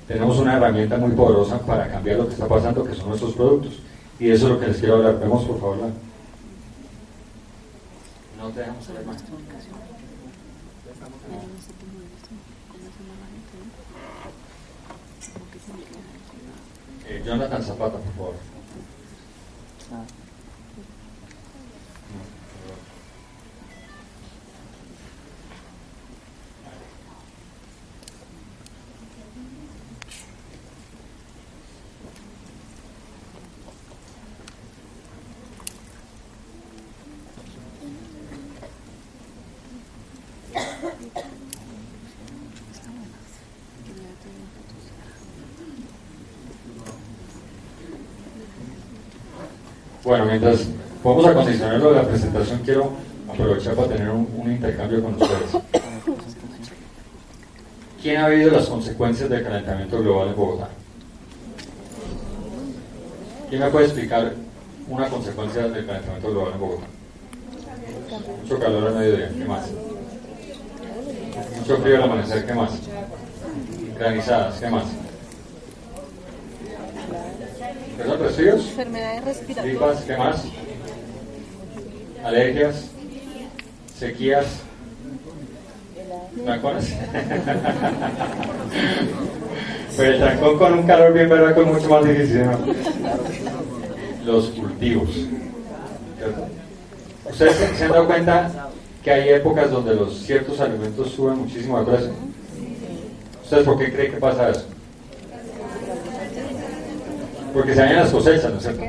Tenemos una herramienta muy poderosa para cambiar lo que está pasando, que son nuestros productos. Y eso es lo que les quiero hablar. Vemos, por favor, la... No te dejamos hablar más. Eh, Jonathan Zapata, por favor. Bueno, mientras vamos a condicionar lo de la presentación, quiero aprovechar para tener un, un intercambio con ustedes. ¿Quién ha vivido las consecuencias del calentamiento global en Bogotá? ¿Quién me puede explicar una consecuencia del calentamiento global en Bogotá? Mucho calor al mediodía, ¿qué más? Mucho frío al amanecer, ¿qué más? Granizadas, ¿qué más? ¿Perdón, resfríos? Enfermedades respiratorias. gripas, ¿qué más? Alergias, sequías, trancones. Pero el trancón con un calor bien verdad es mucho más difícil, ¿no? Los cultivos. ¿Ustedes se- se han dado cuenta que hay épocas donde los ciertos alimentos suben muchísimo de precio? ¿Ustedes por qué creen que pasa eso? Porque se dañan las cosechas, ¿no es cierto?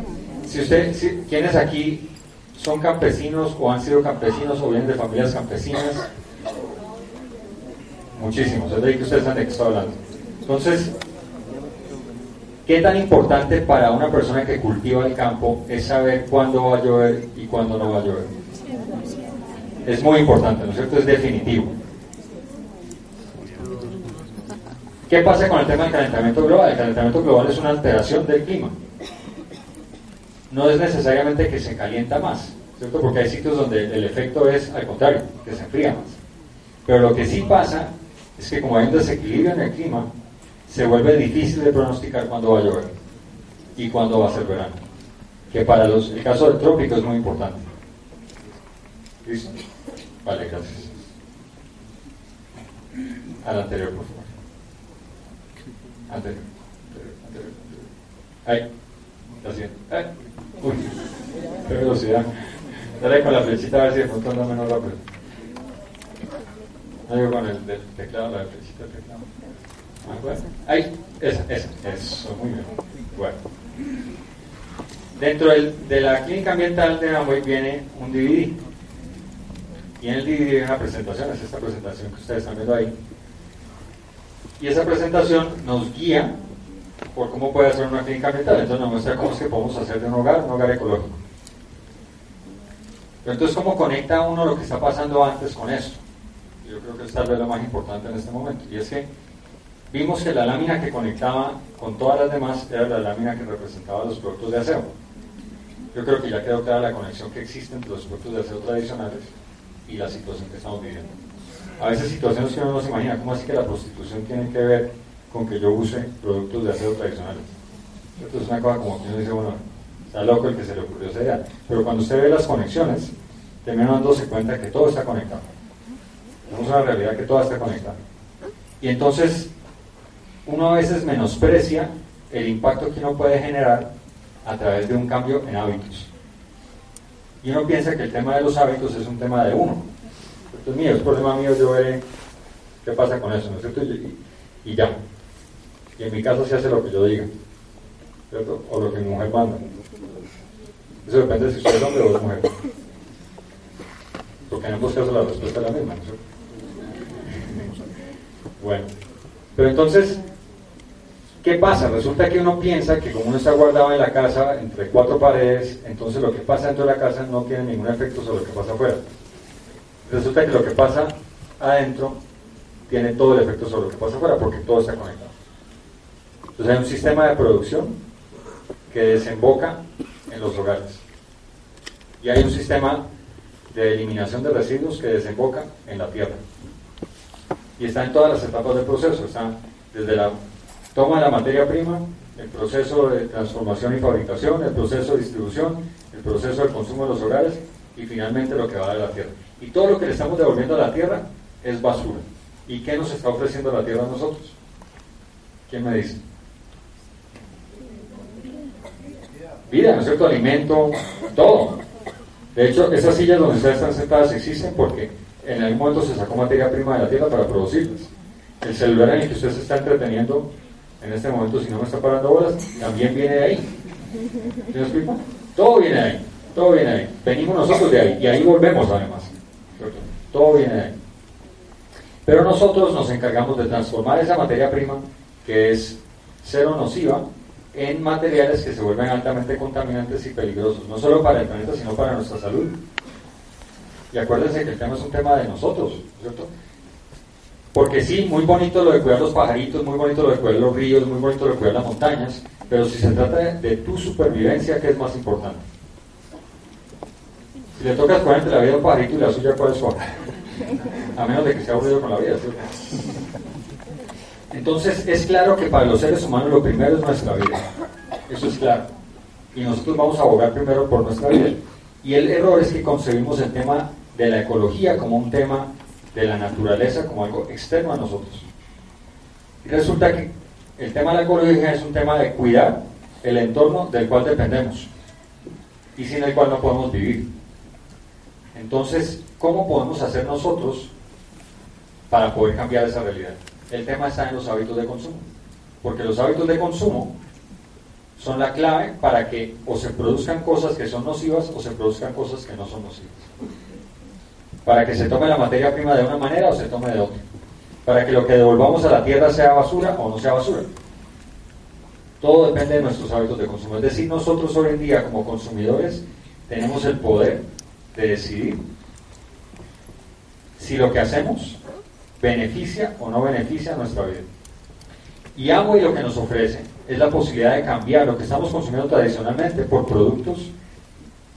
Si usted, si, ¿quiénes aquí son campesinos o han sido campesinos o vienen de familias campesinas? Muchísimos, es de ahí que ustedes saben de qué estoy hablando. Entonces, ¿qué tan importante para una persona que cultiva el campo es saber cuándo va a llover y cuándo no va a llover? Es muy importante, ¿no es cierto? Es definitivo. ¿Qué pasa con el tema del calentamiento global? El calentamiento global es una alteración del clima. No es necesariamente que se calienta más, ¿cierto? Porque hay sitios donde el efecto es al contrario, que se enfría más. Pero lo que sí pasa es que como hay un desequilibrio en el clima, se vuelve difícil de pronosticar cuándo va a llover y cuándo va a ser verano. Que para los, el caso del trópico es muy importante. ¿Listo? Vale, gracias. Al anterior, por favor. Anterior. anterior, anterior. Ahí. La siguiente. Ay. Uy. Qué velocidad. Dale con la flechita a ver si de pronto anda menos rápido. Digo con el teclado, la flechita del teclado. Ah. Ahí. Esa, esa. Eso, muy bien. Bueno. Dentro del- de la clínica ambiental de Amway viene un DVD. Y en el DVD hay una presentación, es esta presentación que ustedes están viendo ahí. Y esa presentación nos guía por cómo puede hacer una clínica ambiental. Entonces nos muestra cómo es que podemos hacer de un hogar un hogar ecológico. Pero entonces, ¿cómo conecta uno lo que está pasando antes con esto? Yo creo que es tal vez lo más importante en este momento. Y es que vimos que la lámina que conectaba con todas las demás era la lámina que representaba los productos de aseo. Yo creo que ya quedó clara la conexión que existe entre los productos de aseo tradicionales y la situación que estamos viviendo. A veces situaciones que uno no se imagina, ¿cómo así que la prostitución tiene que ver con que yo use productos de aseo tradicionales? Esto es una cosa como que uno dice, bueno, está loco el que se le ocurrió esa idea. Pero cuando usted ve las conexiones, termina dándose cuenta que todo está conectado. Tenemos una realidad que todo está conectado. Y entonces, uno a veces menosprecia el impacto que uno puede generar a través de un cambio en hábitos. Y uno piensa que el tema de los hábitos es un tema de uno. Esto es mío, es problema mío, yo veré qué pasa con eso, ¿no es cierto? Y, ya. Y en mi caso se hace lo que yo diga, ¿cierto? O lo que mi mujer manda. Eso depende de si usted es hombre o es mujer. Porque en ambos casos la respuesta es la misma, ¿no es cierto? Bueno, pero entonces, ¿qué pasa? Resulta que uno piensa que como uno está guardado en la casa entre cuatro paredes, entonces lo que pasa dentro de la casa no tiene ningún efecto sobre lo que pasa afuera. Resulta que lo que pasa adentro tiene todo el efecto sobre lo que pasa afuera porque todo está conectado. Entonces hay un sistema de producción que desemboca en los hogares. Y hay un sistema de eliminación de residuos que desemboca en la tierra y está en todas las etapas del proceso. Está desde la toma de la materia prima, el proceso de transformación y fabricación, el proceso de distribución, el proceso de consumo de los hogares y finalmente lo que va de la tierra. Y todo lo que le estamos devolviendo a la tierra es basura. ¿Y qué nos está ofreciendo la tierra a nosotros? ¿Quién me dice? Vida, ¿no es cierto? Alimento, todo. De hecho, esas sillas donde ustedes están sentadas existen porque en algún momento se sacó materia prima de la tierra para producirlas. El celular en el que usted se está entreteniendo en este momento, si no me está parando bolas, también viene de ahí. Todo viene de ahí, todo viene de ahí. Venimos nosotros de ahí y ahí volvemos además. Todo viene de ahí. Pero nosotros nos encargamos de transformar esa materia prima, que es cero nociva, en materiales que se vuelven altamente contaminantes y peligrosos, no solo para el planeta, sino para nuestra salud. Y acuérdense que el tema es un tema de nosotros, ¿cierto? Porque sí, muy bonito lo de cuidar los pajaritos, muy bonito lo de cuidar los ríos, muy bonito lo de cuidar las montañas, pero si se trata de, tu supervivencia, ¿qué es más importante? Si le tocas poner entre la vida un pajarito y la suya, ¿cuál es A menos de que sea aburrido con la vida, ¿cierto? Entonces, es claro que para los seres humanos lo primero es nuestra vida. Eso es claro. Y nosotros vamos a abogar primero por nuestra vida. Y el error es que concebimos el tema de la ecología como un tema de la naturaleza, como algo externo a nosotros. Y resulta que el tema de la ecología es un tema de cuidar el entorno del cual dependemos y sin el cual no podemos vivir. Entonces, ¿cómo podemos hacer nosotros para poder cambiar esa realidad? El tema está en los hábitos de consumo, porque los hábitos de consumo son la clave para que o se produzcan cosas que son nocivas o se produzcan cosas que no son nocivas para que se tome la materia prima de una manera o se tome de otra, para que lo que devolvamos a la tierra sea basura o no sea basura. Todo depende de nuestros hábitos de consumo. Es decir, nosotros hoy en día como consumidores tenemos el poder de decidir si lo que hacemos beneficia o no beneficia nuestra vida. Y Amway lo que nos ofrece es la posibilidad de cambiar lo que estamos consumiendo tradicionalmente por productos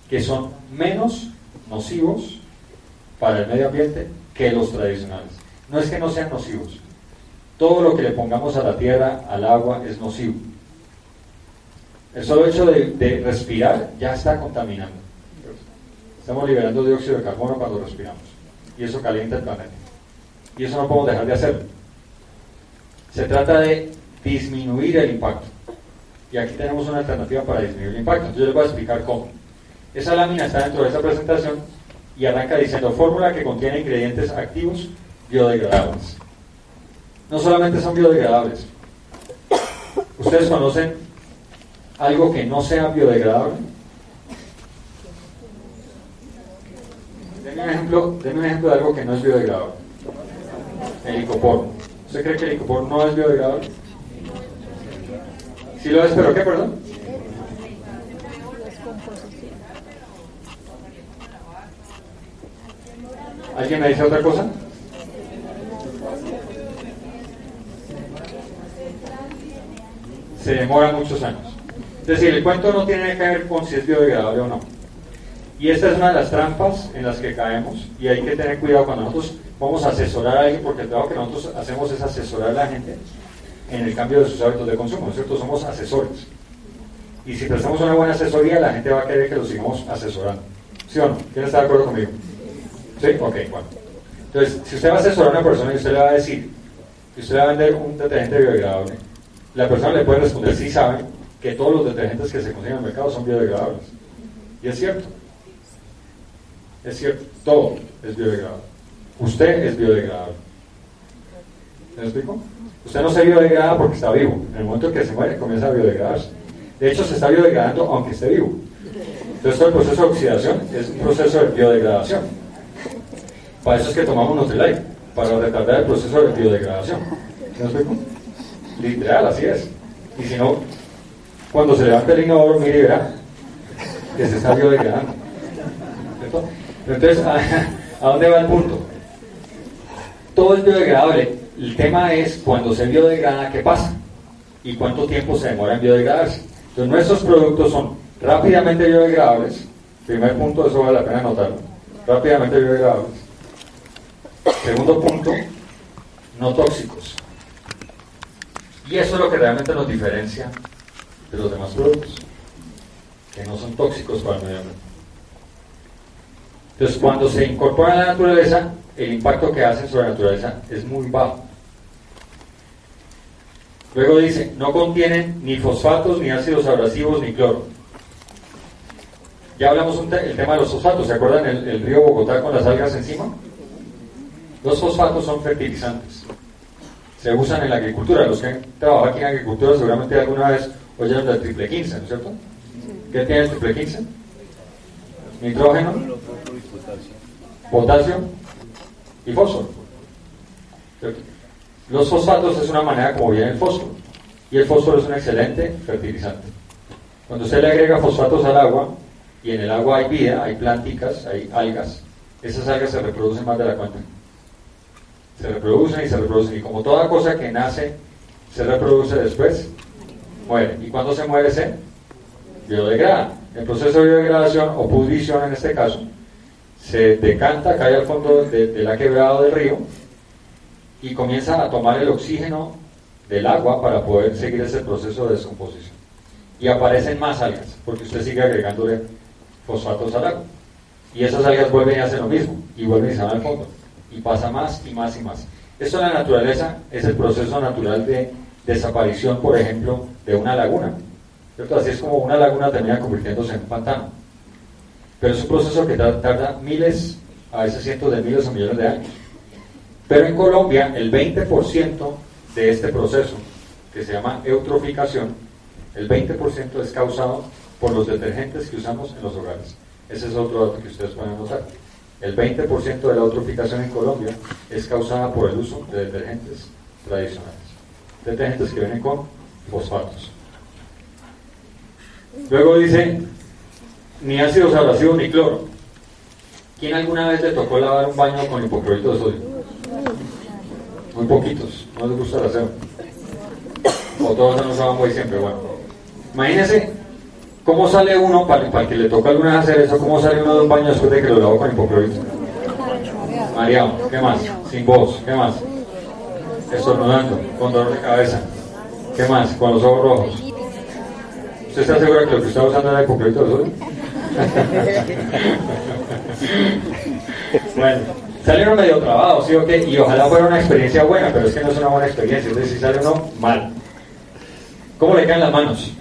que son menos nocivos para el medio ambiente que los tradicionales. No es que no sean nocivos. Todo lo que le pongamos a la tierra, al agua, es nocivo. El solo hecho de, respirar ya está contaminando. Estamos liberando dióxido de carbono cuando respiramos. Y eso calienta el planeta. Y eso no podemos dejar de hacerlo. Se trata de disminuir el impacto. Y aquí tenemos una alternativa para disminuir el impacto. Yo les voy a explicar cómo. Esa lámina está dentro de esta presentación y arranca diciendo fórmula que contiene ingredientes activos biodegradables. No solamente son biodegradables. ¿Ustedes conocen algo que no sea biodegradable? Denme un ejemplo, ejemplo de algo que no es biodegradable. El licopor. ¿Usted cree que el licopor no es biodegradable? Sí lo es, pero ¿qué, perdón? ¿Alguien me dice otra cosa? se demora muchos años. Es decir, el cuento no tiene que ver con si es biodegradable o no. Y esta es una de las trampas en las que caemos y hay que tener cuidado cuando nosotros vamos a asesorar a alguien, porque el trabajo que nosotros hacemos es asesorar a la gente en el cambio de sus hábitos de consumo, ¿no es cierto? Somos asesores. Y si prestamos una buena asesoría, la gente va a querer que lo sigamos asesorando. ¿Sí o no? ¿Quién está de acuerdo conmigo? ¿Sí? Ok, bueno. Entonces, si usted va a asesorar a una persona y usted le va a decir que usted le va a vender un detergente biodegradable, la persona le puede responder, sí sabe que todos los detergentes que se consiguen en el mercado son biodegradables. Y es cierto. Es cierto, todo es biodegradable. Usted es biodegradable. ¿Me explico? Usted no se biodegrada porque está vivo. En el momento en que se muere, comienza a biodegradarse. De hecho, se está biodegradando aunque esté vivo. Entonces, todo el proceso de oxidación es un proceso de biodegradación. Para eso es que tomamos Nutrilite, para retardar el proceso de biodegradación. ¿Me explico? Literal, así es. Y si no, cuando se levanta el inodoro, mire y verá que se está biodegradando. ¿Cierto? Entonces, ¿a, dónde va el punto? Todo es biodegradable. El tema es cuando se biodegrada, ¿qué pasa? Y cuánto tiempo se demora en biodegradarse. Entonces, nuestros productos son rápidamente biodegradables. Primer punto, eso vale la pena notarlo. Rápidamente biodegradables. Segundo punto, no tóxicos. Y eso es lo que realmente nos diferencia de los demás productos, que no son tóxicos para el medio ambiente. Entonces, cuando se incorpora a la naturaleza, el impacto que hacen sobre la naturaleza es muy bajo. Luego dice, no contienen ni fosfatos, ni ácidos abrasivos, ni cloro. Ya hablamos un el tema de los fosfatos, ¿se acuerdan el, el río Bogotá con las algas encima? Los fosfatos son fertilizantes. Se usan en la agricultura. Los que han trabajado aquí en agricultura seguramente alguna vez oyeron del triple 15, ¿no es cierto? ¿Qué tiene el triple 15? Nitrógeno, potasio y fósforo. Los fosfatos es una manera como viene el fósforo. Y el fósforo es un excelente fertilizante. Cuando usted le agrega fosfatos al agua, y en el agua hay vida, hay plánticas, hay algas, esas algas se reproducen más de la cuenta. Se reproducen y se reproducen. Y como toda cosa que nace, se reproduce después, muere. ¿Y cuando se muere se biodegrada? El proceso de biodegradación o pudrición en este caso se decanta, cae al fondo de, la quebrada del río y comienza a tomar el oxígeno del agua para poder seguir ese proceso de descomposición. Y aparecen más algas, porque usted sigue agregándole fosfatos al agua. Y esas algas vuelven y hacen lo mismo, y vuelven y se van al fondo. Y pasa más y más y más. Esto en la naturaleza es el proceso natural de desaparición, por ejemplo, de una laguna. ¿Cierto? Así es como una laguna termina convirtiéndose en un pantano. Pero es un proceso que tarda miles, a veces cientos de miles o millones de años. Pero en Colombia, el 20% de este proceso, que se llama eutroficación, el 20% es causado por los detergentes que usamos en los hogares. Ese es otro dato que ustedes pueden notar. El 20% de la eutroficación en Colombia es causada por el uso de detergentes tradicionales. Detergentes que vienen con fosfatos. Luego dice, ni ácidos abrasivos ni cloro. ¿Quién alguna vez le tocó lavar un baño con hipoclorito de sodio? Muy poquitos, no les gusta el aseo. O todos no lo muy siempre, bueno. Imagínense cómo sale uno, para, para que le toca alguna vez hacer eso, cómo sale uno de un baño después de que lo lavó con hipoclorito. Mareado, ¿qué más? Sin voz, ¿qué más? Estornudando, con dolor de cabeza. ¿Qué más? Con los ojos rojos. ¿Usted está seguro que lo que está usando era hipoclorito de sodio? bueno, salieron medio trabados, ¿sí o qué? Y ojalá fuera una experiencia buena, pero es que no es una buena experiencia, es decir, sale uno mal. ¿Cómo le caen las manos?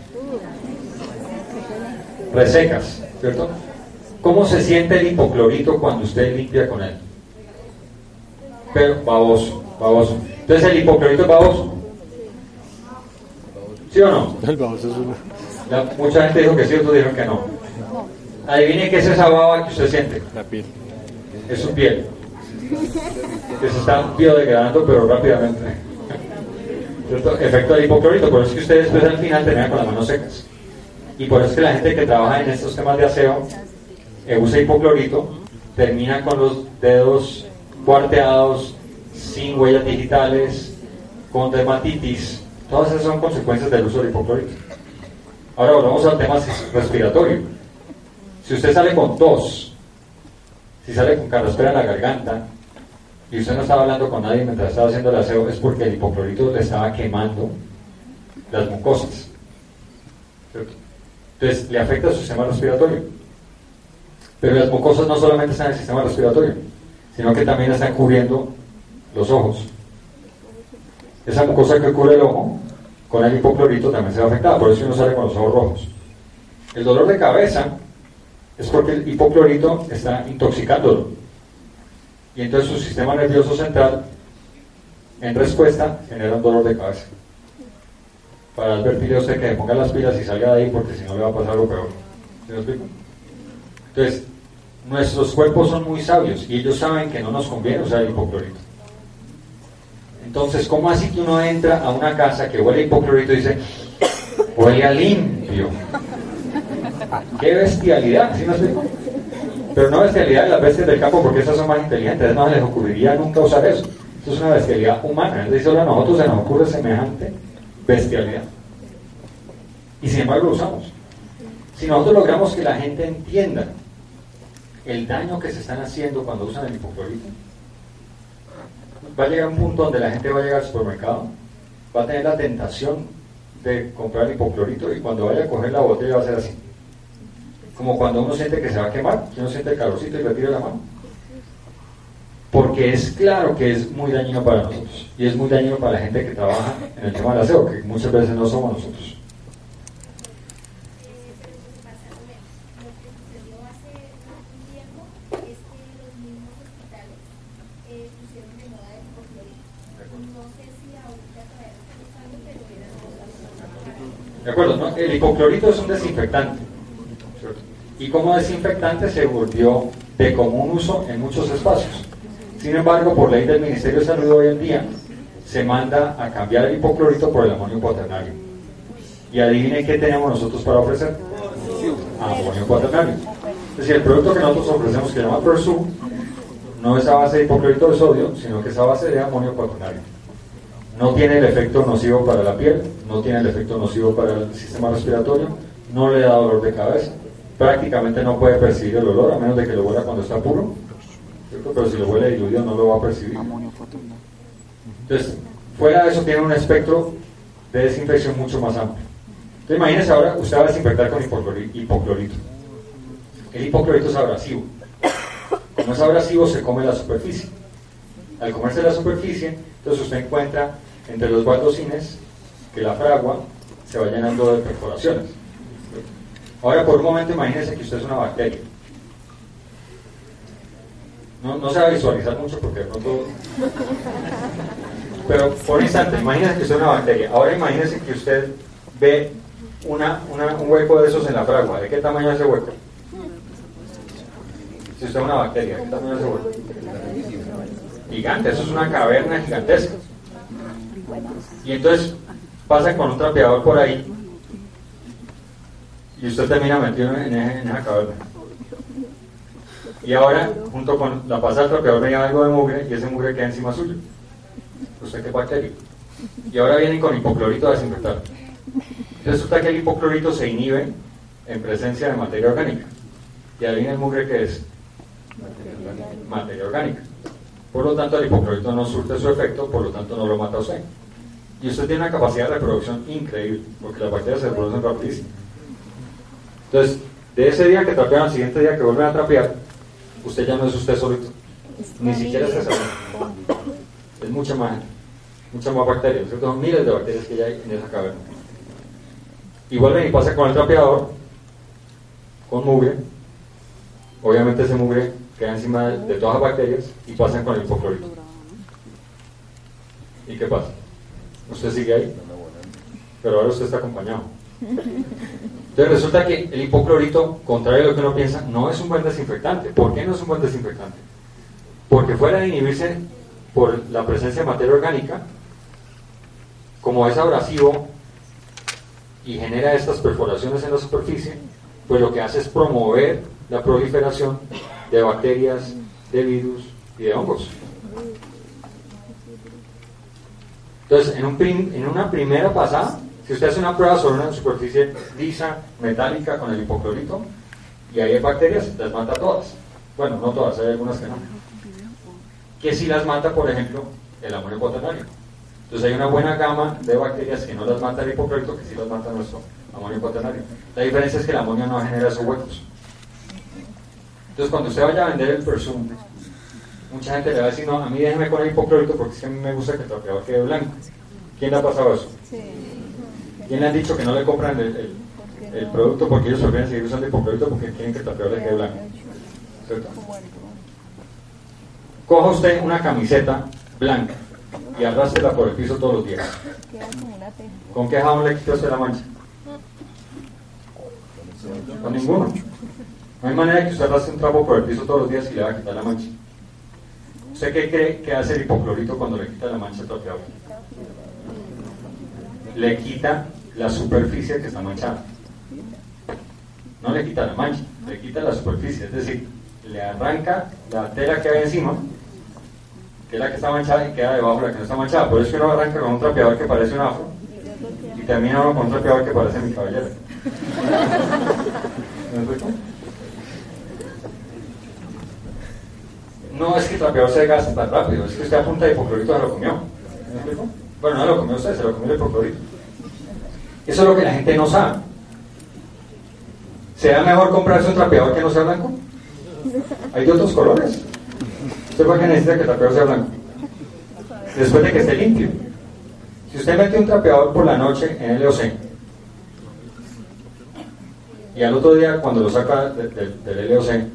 Resecas, ¿cierto? ¿Cómo se siente el hipoclorito cuando usted limpia con él? Pero baboso, baboso. Entonces el hipoclorito es baboso. ¿Sí o no? El baboso es uno. La- mucha gente dijo que sí, otros dijeron que no. Adivine qué es esa baba que usted siente. La piel. Es su piel. Que se está biodegradando, pero rápidamente. ¿Cierto? Efecto del hipoclorito. Por eso es que ustedes después al final terminan con las manos secas. Y por eso es que la gente que trabaja en estos temas de aseo eh, usa hipoclorito, termina con los dedos cuarteados, sin huellas digitales, con dermatitis, Todas esas son consecuencias del uso del hipoclorito. Ahora volvamos al tema respiratorio. Si usted sale con tos, si sale con carraspera en la garganta, y usted no estaba hablando con nadie mientras estaba haciendo el aseo, es porque el hipoclorito le estaba quemando las mucosas. Entonces, le afecta al sistema respiratorio. Pero las mucosas no solamente están en el sistema respiratorio, sino que también están cubriendo los ojos. Esa mucosa que cubre el ojo, con el hipoclorito también se va afectada, por eso uno sale con los ojos rojos. El dolor de cabeza es porque el hipoclorito está intoxicándolo. Y entonces su sistema nervioso central, en respuesta, genera un dolor de cabeza. Para advertirle a usted que ponga las pilas y salga de ahí, porque si no le va a pasar algo peor. ¿Sí me explico? Entonces, nuestros cuerpos son muy sabios y ellos saben que no nos conviene usar el hipoclorito. Entonces, ¿cómo así que uno entra a una casa que huele hipoclorito y dice, huele a limpio? ¡Qué bestialidad! ¿Sí me explico? Pero no bestialidad de las bestias del campo porque esas son más inteligentes, no les ocurriría nunca usar eso. Esto es una bestialidad humana. Es decir, a nosotros se nos ocurre semejante bestialidad. Y sin embargo lo usamos. Si nosotros logramos que la gente entienda el daño que se están haciendo cuando usan el hipoclorito, va a llegar un punto donde la gente va a llegar al supermercado, va a tener la tentación de comprar hipoclorito y cuando vaya a coger la botella va a ser así. Como cuando uno siente que se va a quemar, que uno siente el calorcito y le tira la mano. Porque es claro que es muy dañino para nosotros. Y es muy dañino para la gente que trabaja en el tema del aseo, que muchas veces no somos nosotros. ¿De acuerdo? ¿no? El hipoclorito es un desinfectante. Y como desinfectante se volvió de común uso en muchos espacios. Sin embargo, por ley del Ministerio de Salud hoy en día, se manda a cambiar el hipoclorito por el amonio cuaternario. Y adivinen qué tenemos nosotros para ofrecer. Amonio cuaternario. Es decir, el producto que nosotros ofrecemos, que se llama Persu, no es a base de hipoclorito de sodio, sino que es a base de amonio cuaternario. No tiene el efecto nocivo para la piel, no tiene el efecto nocivo para el sistema respiratorio, no le da dolor de cabeza, prácticamente no puede percibir el olor a menos de que lo huela cuando está puro, pero si lo huele diluido no lo va a percibir. Entonces, fuera de eso tiene un espectro de desinfección mucho más amplio. Entonces, imagínese ahora, usted va a desinfectar con hipoclorito. El hipoclorito es abrasivo. Como es abrasivo, se come la superficie. Al comerse la superficie, entonces usted encuentra entre los baldocines que la fragua se va llenando de perforaciones. Ahora, por un momento, imagínese que usted es una bacteria. No, se va a visualizar mucho porque de pronto... Pero por un instante, imagínese que usted es una bacteria. Ahora imagínese que usted ve una, un hueco de esos en la fragua. ¿De qué tamaño es ese hueco? Si usted es una bacteria, ¿de qué tamaño es ese hueco? Gigante, eso es una caverna gigantesca. Y entonces pasa con un trapeador por ahí y usted termina metido en, esa caverna. Y ahora, junto con la pasada del trapeador, venía algo de mugre y ese mugre queda encima suyo. ¿Usted qué bacteria? Y ahora vienen con hipoclorito a desinfectar. Resulta que el hipoclorito se inhibe en presencia de materia orgánica. Y ahí viene el mugre que es materia orgánica. Por lo tanto, el hipoclorito no surte su efecto, por lo tanto no lo mata a usted. Y usted tiene una capacidad de reproducción increíble, porque las bacterias se reproducen rapidísimo. Entonces, de ese día que trapean al siguiente día que vuelven a trapear, usted ya no es usted solito. Ni siquiera es esa. Es mucha más, mucha más bacterias. Son miles de bacterias que ya hay en esa caverna. Y vuelven y pasan con el trapeador, con mugre. Obviamente ese mugre queda encima de, todas las bacterias y pasan con el hipoclorito. ¿Y qué pasa? Usted sigue ahí, pero ahora usted está acompañado. Entonces resulta que el hipoclorito, contrario a lo que uno piensa, no es un buen desinfectante. ¿Por qué no es un buen desinfectante? Porque fuera de inhibirse por la presencia de materia orgánica, como es abrasivo y genera estas perforaciones en la superficie, pues lo que hace es promover la proliferación de bacterias, de virus y de hongos. Entonces, en, un prim- en una primera pasada, si usted hace una prueba sobre una superficie lisa, metálica, con el hipoclorito, y ahí hay bacterias, las mata todas. Bueno, no todas, hay algunas que no. Que si las mata, por ejemplo, el amonio cuaternario. Entonces hay una buena gama de bacterias que no las mata el hipoclorito, que sí las mata nuestro amonio cuaternario. La diferencia es que el amonio no genera esos huecos. Entonces cuando usted vaya a vender el perfume, mucha gente le va a decir, no, a mí déjeme con el hipoclorito porque es que a mí me gusta que el trapeador quede blanco. ¿Quién le ha pasado eso? ¿Quién le han dicho que no le compran el, el- el producto porque ellos prefieren seguir usando hipoclorito porque quieren que el trapeador le quede blanco? ¿Cierto? Coja usted una camiseta blanca y arrástrela por el piso todos los días. ¿Con qué jabón le quita usted la mancha? Con ninguno. No hay manera que usted arrastre un trapo por el piso todos los días y le va a quitar la mancha. ¿Usted qué cree que hace el hipoclorito cuando le quita la mancha al trapeador? Le quita la superficie que está manchada. No le quita la mancha, le quita la superficie, es decir, le arranca la tela que hay encima, que es la que está manchada y queda debajo la que no está manchada. Por eso uno arranca con un trapeador que parece un afro y termina uno con un trapeador que parece mi caballero. ¿Me explico? No es que el trapeador se gaste tan rápido, es que usted a punta de hipoclorito se lo comió. ¿Me explico? Bueno, no lo comió usted, se lo comió el hipoclorito. Eso es lo que la gente no sabe. ¿Será mejor comprarse un trapeador que no sea blanco? Hay de otros colores. ¿Usted por qué necesita que el trapeador sea blanco? Después de que esté limpio. Si usted mete un trapeador por la noche en el LOC y al otro día cuando lo saca de- de- del LOC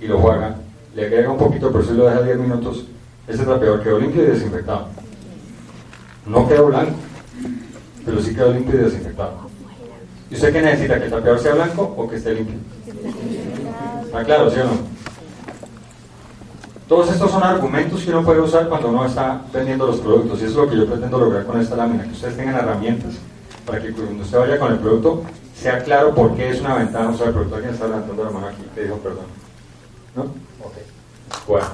y lo juega, le agrega un poquito, pero si lo deja 10 minutos, ese trapeador quedó limpio y desinfectado. No quedó blanco, pero sí quedó limpio y desinfectado. ¿Y usted qué necesita? ¿Que el trapeador sea blanco o que esté limpio? ¿Está claro, sí o no? Todos estos son argumentos que uno puede usar cuando uno está vendiendo los productos y eso es lo que yo pretendo lograr con esta lámina, que ustedes tengan herramientas para que cuando usted vaya con el producto sea claro por qué es una ventana usar el producto. Alguien está levantando la mano aquí que dijo perdón. ¿No? Ok. Bueno.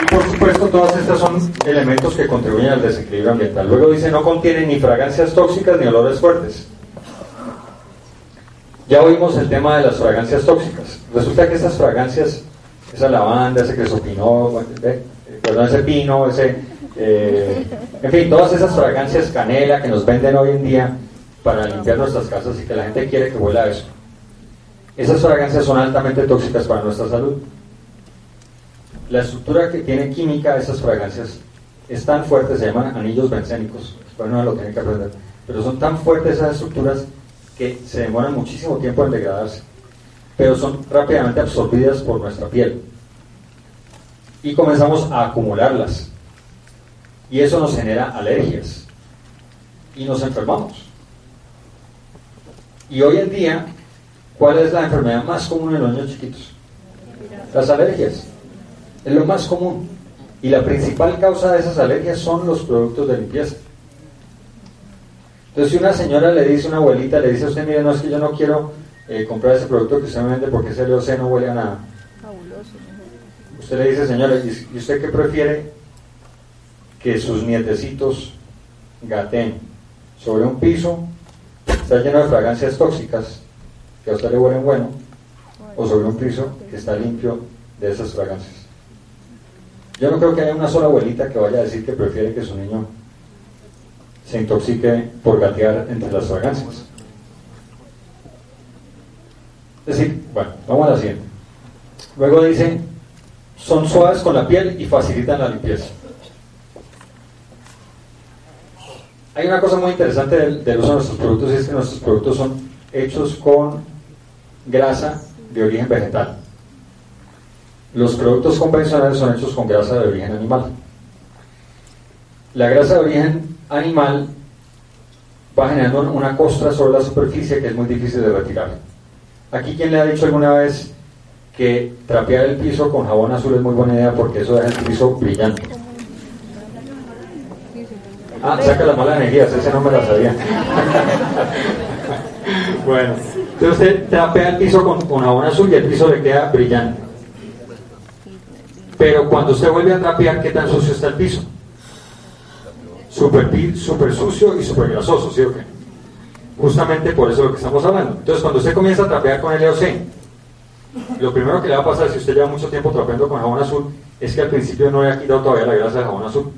Y por todas estas son elementos que contribuyen al desequilibrio ambiental. Luego dice, no contiene ni fragancias tóxicas ni olores fuertes. Ya oímos el tema de las fragancias tóxicas. Resulta que estas fragancias, esa lavanda, ese cresopino, eh, perdón, ese pino, ese, eh, en fin, todas esas fragancias canela que nos venden hoy en día para limpiar nuestras casas y que la gente quiere que huela eso. Esas fragancias son altamente tóxicas para nuestra salud. La estructura que tiene química esas fragancias es tan fuerte, se llaman anillos bencénicos, después no lo tiene que aprender, pero son tan fuertes esas estructuras que se demoran muchísimo tiempo en degradarse, pero son rápidamente absorbidas por nuestra piel. Y comenzamos a acumularlas. Y eso nos genera alergias. Y nos enfermamos. Y hoy en día, ¿cuál es la enfermedad más común en los niños chiquitos? Las alergias. Es lo más común. Y la principal causa de esas alergias son los productos de limpieza. Entonces, si una señora le dice, una abuelita le dice a usted, mire, no es que yo no quiero eh, comprar ese producto que usted me vende porque ese LOC no huele a nada. Usted le dice, señora, ¿y y usted qué prefiere que sus nietecitos gaten sobre un piso está lleno de fragancias tóxicas que a usted le huelen bueno o sobre un piso que está limpio de esas fragancias? Yo no creo que haya una sola abuelita que vaya a decir que prefiere que su niño se intoxique por gatear entre las fragancias. Es decir, bueno, vamos a la siguiente. Luego dice, son suaves con la piel y facilitan la limpieza. Hay una cosa muy interesante del, del uso de nuestros productos y es que nuestros productos son hechos con grasa de origen vegetal. Los productos convencionales son hechos con grasa de origen animal. La grasa de origen animal va generando una costra sobre la superficie que es muy difícil de retirar. Aquí, ¿quién le ha dicho alguna vez que trapear el piso con jabón azul es muy buena idea porque eso deja el piso brillante? Ah, saca las malas energías, ese no me la sabía. bueno, entonces usted trapea el piso con, con jabón azul y el piso le queda brillante. Pero cuando usted vuelve a trapear, ¿qué tan sucio está el piso? Super, pi- super sucio y super grasoso, ¿sí o qué? Justamente por eso es lo que estamos hablando. Entonces, cuando usted comienza a trapear con LOC, lo primero que le va a pasar si usted lleva mucho tiempo trapeando con jabón azul es que al principio no le ha quitado todavía la grasa del jabón azul.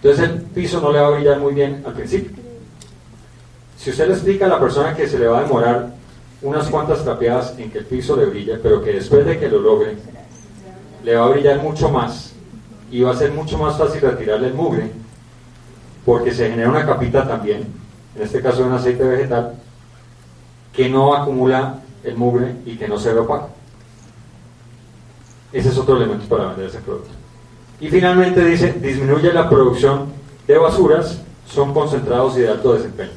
Entonces el piso no le va a brillar muy bien al principio. Si usted le explica a la persona que se le va a demorar unas cuantas trapeadas en que el piso le brille, pero que después de que lo logre, le va a brillar mucho más y va a ser mucho más fácil retirarle el mugre, porque se genera una capita también, en este caso de un aceite vegetal, que no acumula el mugre y que no se ve opaco. Ese es otro elemento para vender ese producto. Y finalmente dice, disminuye la producción de basuras, son concentrados y de alto desempeño.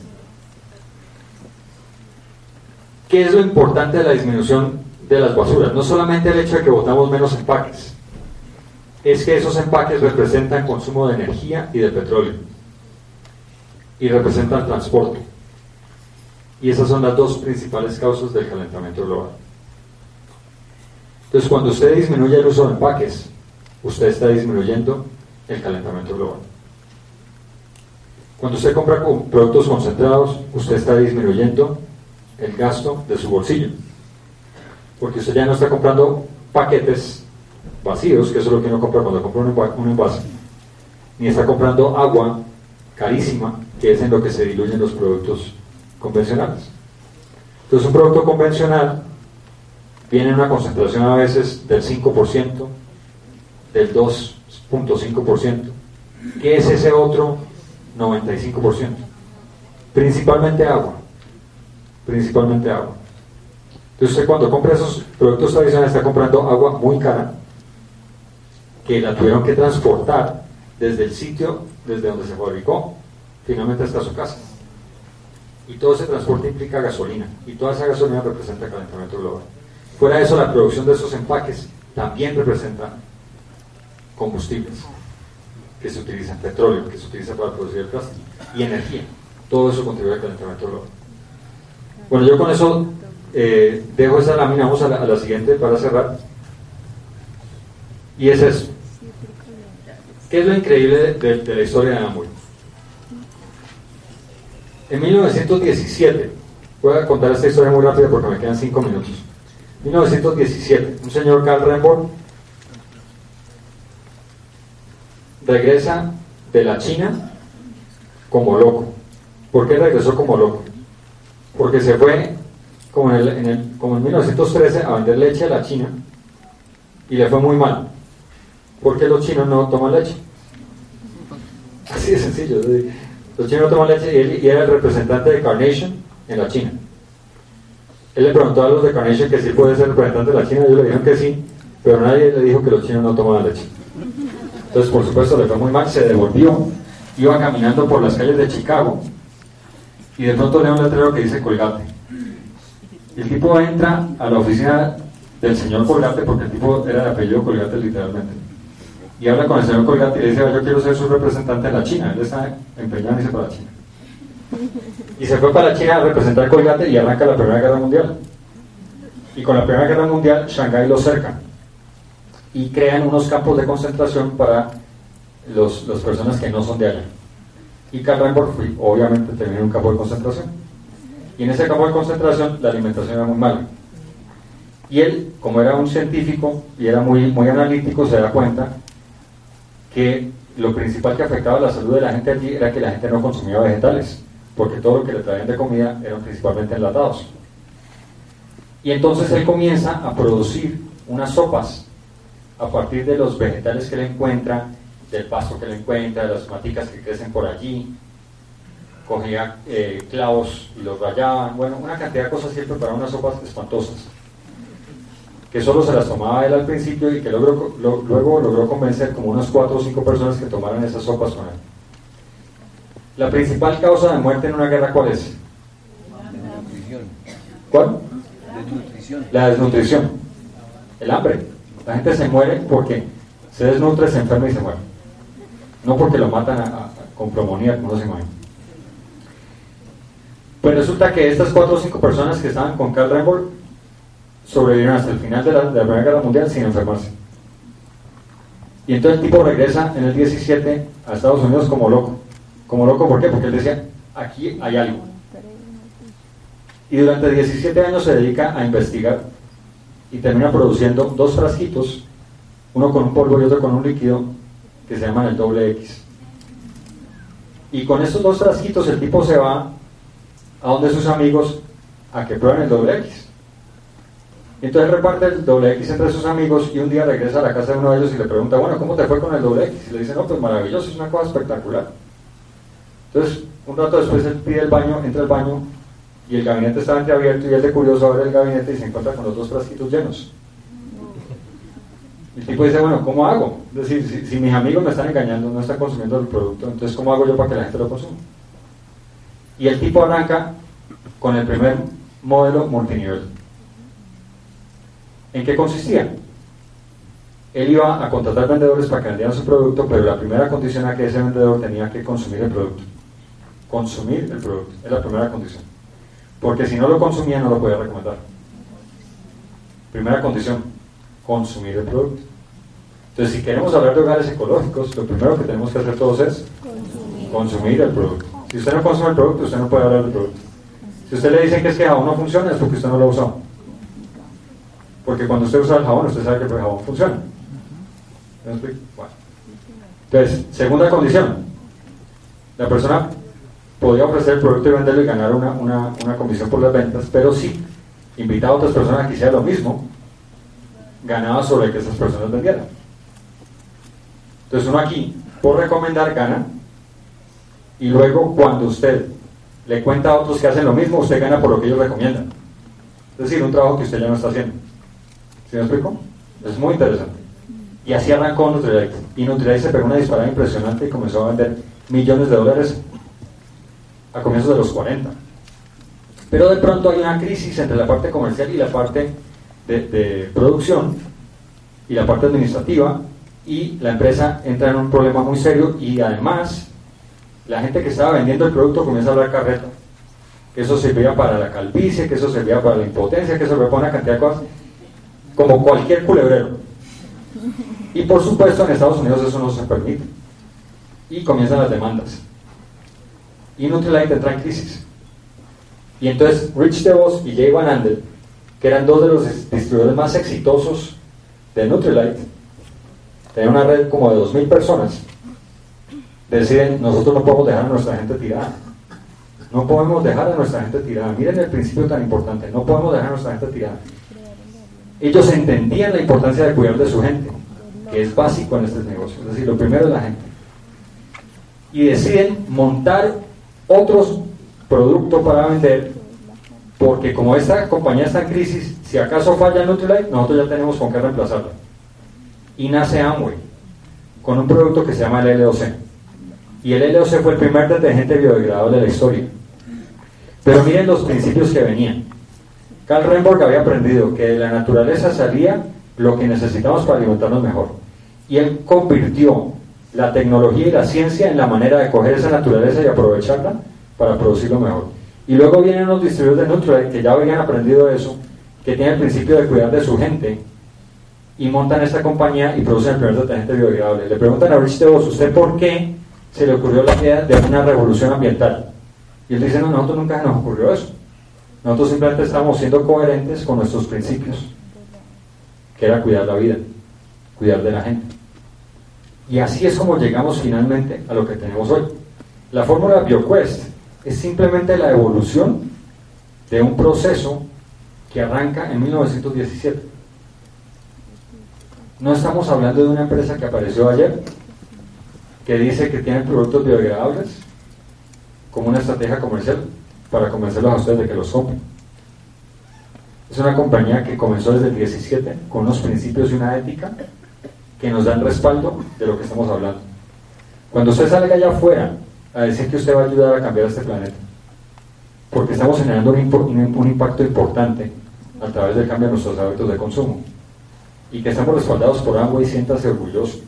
¿Qué es lo importante de la disminución de las basuras? No solamente el hecho de que botamos menos empaques, es que esos empaques representan consumo de energía y de petróleo, y representan transporte. Y esas son las dos principales causas del calentamiento global. Entonces, cuando usted disminuye el uso de empaques, usted está disminuyendo el calentamiento global. Cuando usted compra productos concentrados, usted está disminuyendo el gasto de su bolsillo. Porque usted ya no está comprando paquetes vacíos, que eso es lo que uno compra cuando compra un enva- un envase, ni está comprando agua carísima, que es en lo que se diluyen los productos convencionales. Entonces, un producto convencional viene en una concentración a veces del 5%, del 2.5%. ¿Qué es ese otro 95%? Principalmente agua. Principalmente agua. Entonces cuando compra esos productos tradicionales está comprando agua muy cara que la tuvieron que transportar desde el sitio desde donde se fabricó finalmente hasta su casa. Y todo ese transporte implica gasolina y toda esa gasolina representa calentamiento global. Fuera de eso, la producción de esos empaques también representa combustibles que se utilizan, petróleo que se utiliza para producir el plástico y energía. Todo eso contribuye al calentamiento global. Bueno, yo con eso eh, dejo esa lámina, vamos a la, siguiente para cerrar. Y es eso. ¿Qué es lo increíble de, la historia de Amway? En 1917, voy a contar esta historia muy rápida porque me quedan cinco minutos. 1917, un señor Carl Renborn regresa de la China como loco. ¿Por qué regresó como loco? Porque se fue como en, el- en el- como en 1913 a vender leche a la China y le fue muy mal. Porque los chinos no toman leche. Así de sencillo. Los chinos no toman leche y él era el representante de Carnation en la China. Él le preguntó a los de Carnation que sí puede ser representante de la China, ellos le dijeron que sí, pero nadie le dijo que los chinos no tomaban leche. Entonces, por supuesto, le fue muy mal, se devolvió, iba caminando por las calles de Chicago y de pronto lee un letrero que dice Colgate. El tipo entra a la oficina del señor Colgate, porque el tipo era de apellido Colgate literalmente, y habla con el señor Colgate y le dice, "Ah, yo quiero ser su representante en la China. Él está empeñado en irse para China. Y se fue para China a representar Colgate y arranca la Primera Guerra Mundial. Y con la Primera Guerra Mundial, Shanghái lo cerca y crean unos campos de concentración para los, las personas que no son de allá. Y Karl fue, obviamente terminó en un campo de concentración. Y en ese campo de concentración la alimentación era muy mala. Y él, como era un científico y era muy, muy analítico, se da cuenta que lo principal que afectaba la salud de la gente allí era que la gente no consumía vegetales, porque todo lo que le traían de comida eran principalmente enlatados. Y entonces él comienza a producir unas sopas a partir de los vegetales que le encuentra, del pasto que le encuentra, de las maticas que crecen por allí. Cogía eh, clavos y los rayaban, bueno, una cantidad de cosas siempre para unas sopas espantosas, que solo se las tomaba él al principio y que logró- lo- luego logró convencer como unas cuatro o cinco personas que tomaran esas sopas con él. La principal causa de muerte en una guerra, ¿cuál es? Desnutrición. ¿Cuál? Desnutrición. La desnutrición, el hambre. La gente se muere porque se desnutre, se enferma y se muere. No porque lo matan a- a- con pulmonía, como no se imagina. Pues resulta que estas cuatro o cinco personas que estaban con Karl Renborg sobrevivieron hasta el final de la, de la Primera Guerra Mundial sin enfermarse. Y entonces el tipo regresa en el 17 a Estados Unidos como loco. Como loco, ¿por qué? Porque él decía, aquí hay algo. Y durante 17 años se dedica a investigar y termina produciendo dos frasquitos, uno con un polvo y otro con un líquido, que se llaman el doble X. Y con estos dos frasquitos el tipo se va a donde sus amigos a que prueben el doble X. Entonces reparte el doble X entre sus amigos y un día regresa a la casa de uno de ellos y le pregunta, bueno, ¿cómo te fue con el doble X? Y le dice, no, pues maravilloso, es una cosa espectacular. Entonces, un rato después él pide el baño, entra al baño y el gabinete está entreabierto y él de curioso abre el gabinete y se encuentra con los dos frasquitos llenos. El tipo dice, bueno, ¿cómo hago? Es decir, si, mis amigos me están engañando, no están consumiendo el producto, entonces ¿cómo hago yo para que la gente lo consuma? Y el tipo arranca con el primer modelo multinivel. ¿En qué consistía? Él iba a contratar vendedores para que vendieran su producto, pero la primera condición era que ese vendedor tenía que consumir el producto. Consumir el producto, es la primera condición. Porque si no lo consumía, no lo podía recomendar. Primera condición, consumir el producto. Entonces, si queremos hablar de hogares ecológicos, lo primero que tenemos que hacer todos es consumir, consumir el producto. Si usted no consume el producto, usted no puede hablar del producto. Si usted le dice que es que el jabón no funciona, es porque usted no lo ha usado. Porque cuando usted usa el jabón, usted sabe que el jabón funciona. Entonces, segunda condición. La persona podía ofrecer el producto y venderlo y ganar una, una, una comisión por las ventas, pero si invitaba a otras personas a que hicieran lo mismo, ganaba sobre que esas personas vendieran. Entonces uno aquí, por recomendar, gana, y luego cuando usted le cuenta a otros que hacen lo mismo, usted gana por lo que ellos recomiendan. Es decir, un trabajo que usted ya no está haciendo. ¿Sí me explico? Es muy interesante. Y así arrancó Nutrilite. Y Nutrilite se pegó una disparada impresionante y comenzó a vender millones de dólares a comienzos de los 40. Pero de pronto hay una crisis entre la parte comercial y la parte de, de, producción y la parte administrativa y la empresa entra en un problema muy serio y además la gente que estaba vendiendo el producto comienza a hablar carreta. Que eso servía para la calvicie, que eso servía para la impotencia, que eso servía para una cantidad de cosas, como cualquier culebrero. Y por supuesto en Estados Unidos eso no se permite. Y comienzan las demandas y Nutrilite entra en crisis. Y entonces Rich DeVos y Jay Van Andel, que eran dos de los distribuidores más exitosos de Nutrilite, tenían una red como de 2.000 personas, deciden, nosotros no podemos dejar a nuestra gente tirada. No podemos dejar a nuestra gente tirada. Miren el principio tan importante, no podemos dejar a nuestra gente tirada. Ellos entendían la importancia de cuidar de su gente, que es básico en este negocio. Es decir, lo primero es la gente. Y deciden montar otros productos para vender, porque como esta compañía está en crisis, si acaso falla Nutrilite, nosotros ya tenemos con qué reemplazarla. Y nace Amway, con un producto que se llama el LOC. Y el LOC fue el primer detergente biodegradable de la historia. Pero miren los principios que venían. Carl Renborg había aprendido que de la naturaleza salía lo que necesitamos para alimentarnos mejor. Y él convirtió la tecnología y la ciencia en la manera de coger esa naturaleza y aprovecharla para producirlo mejor. Y luego vienen los distribuidores de Nutrilite que ya habían aprendido eso, que tienen el principio de cuidar de su gente y montan esta compañía y producen el primer detergente biodegradable. Le preguntan a Rich DeVos, ¿usted por qué se le ocurrió la idea de una revolución ambiental? Y él dice, no, nosotros nunca nos ocurrió eso. Nosotros simplemente estamos siendo coherentes con nuestros principios, que era cuidar la vida, cuidar de la gente. Y así es como llegamos finalmente a lo que tenemos hoy. La fórmula BioQuest es simplemente la evolución de un proceso que arranca en 1917. No estamos hablando de una empresa que apareció ayer, que dice que tiene productos biodegradables como una estrategia comercial para convencerlos a ustedes de que los compren. Es una compañía que comenzó desde el 17 con unos principios y una ética que nos dan respaldo de lo que estamos hablando. Cuando usted salga allá afuera a decir que usted va a ayudar a cambiar este planeta, porque estamos generando un, un impacto importante a través del cambio de nuestros hábitos de consumo y que estamos respaldados por Amway, siéntase orgulloso,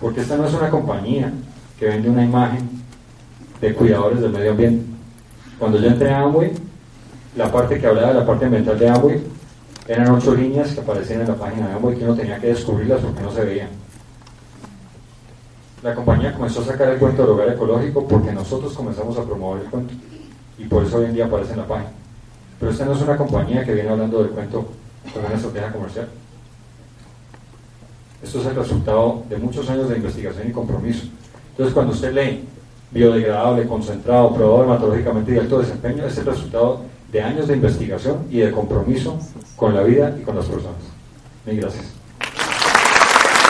porque esta no es una compañía que vende una imagen de cuidadores del medio ambiente. Cuando yo entré a Amway, la parte que hablaba de la parte ambiental de Amway eran ocho líneas que aparecían en la página de Amway que uno tenía que descubrirlas porque no se veían. La compañía comenzó a sacar el cuento del hogar ecológico porque nosotros comenzamos a promover el cuento y por eso hoy en día aparece en la página. Pero esta no es una compañía que viene hablando del cuento con una estrategia comercial. Esto es el resultado de muchos años de investigación y compromiso. Entonces, cuando usted lee biodegradable, concentrado, probado dermatológicamente y alto desempeño, es el resultado de años de investigación y de compromiso con la vida y con las personas. Mil gracias.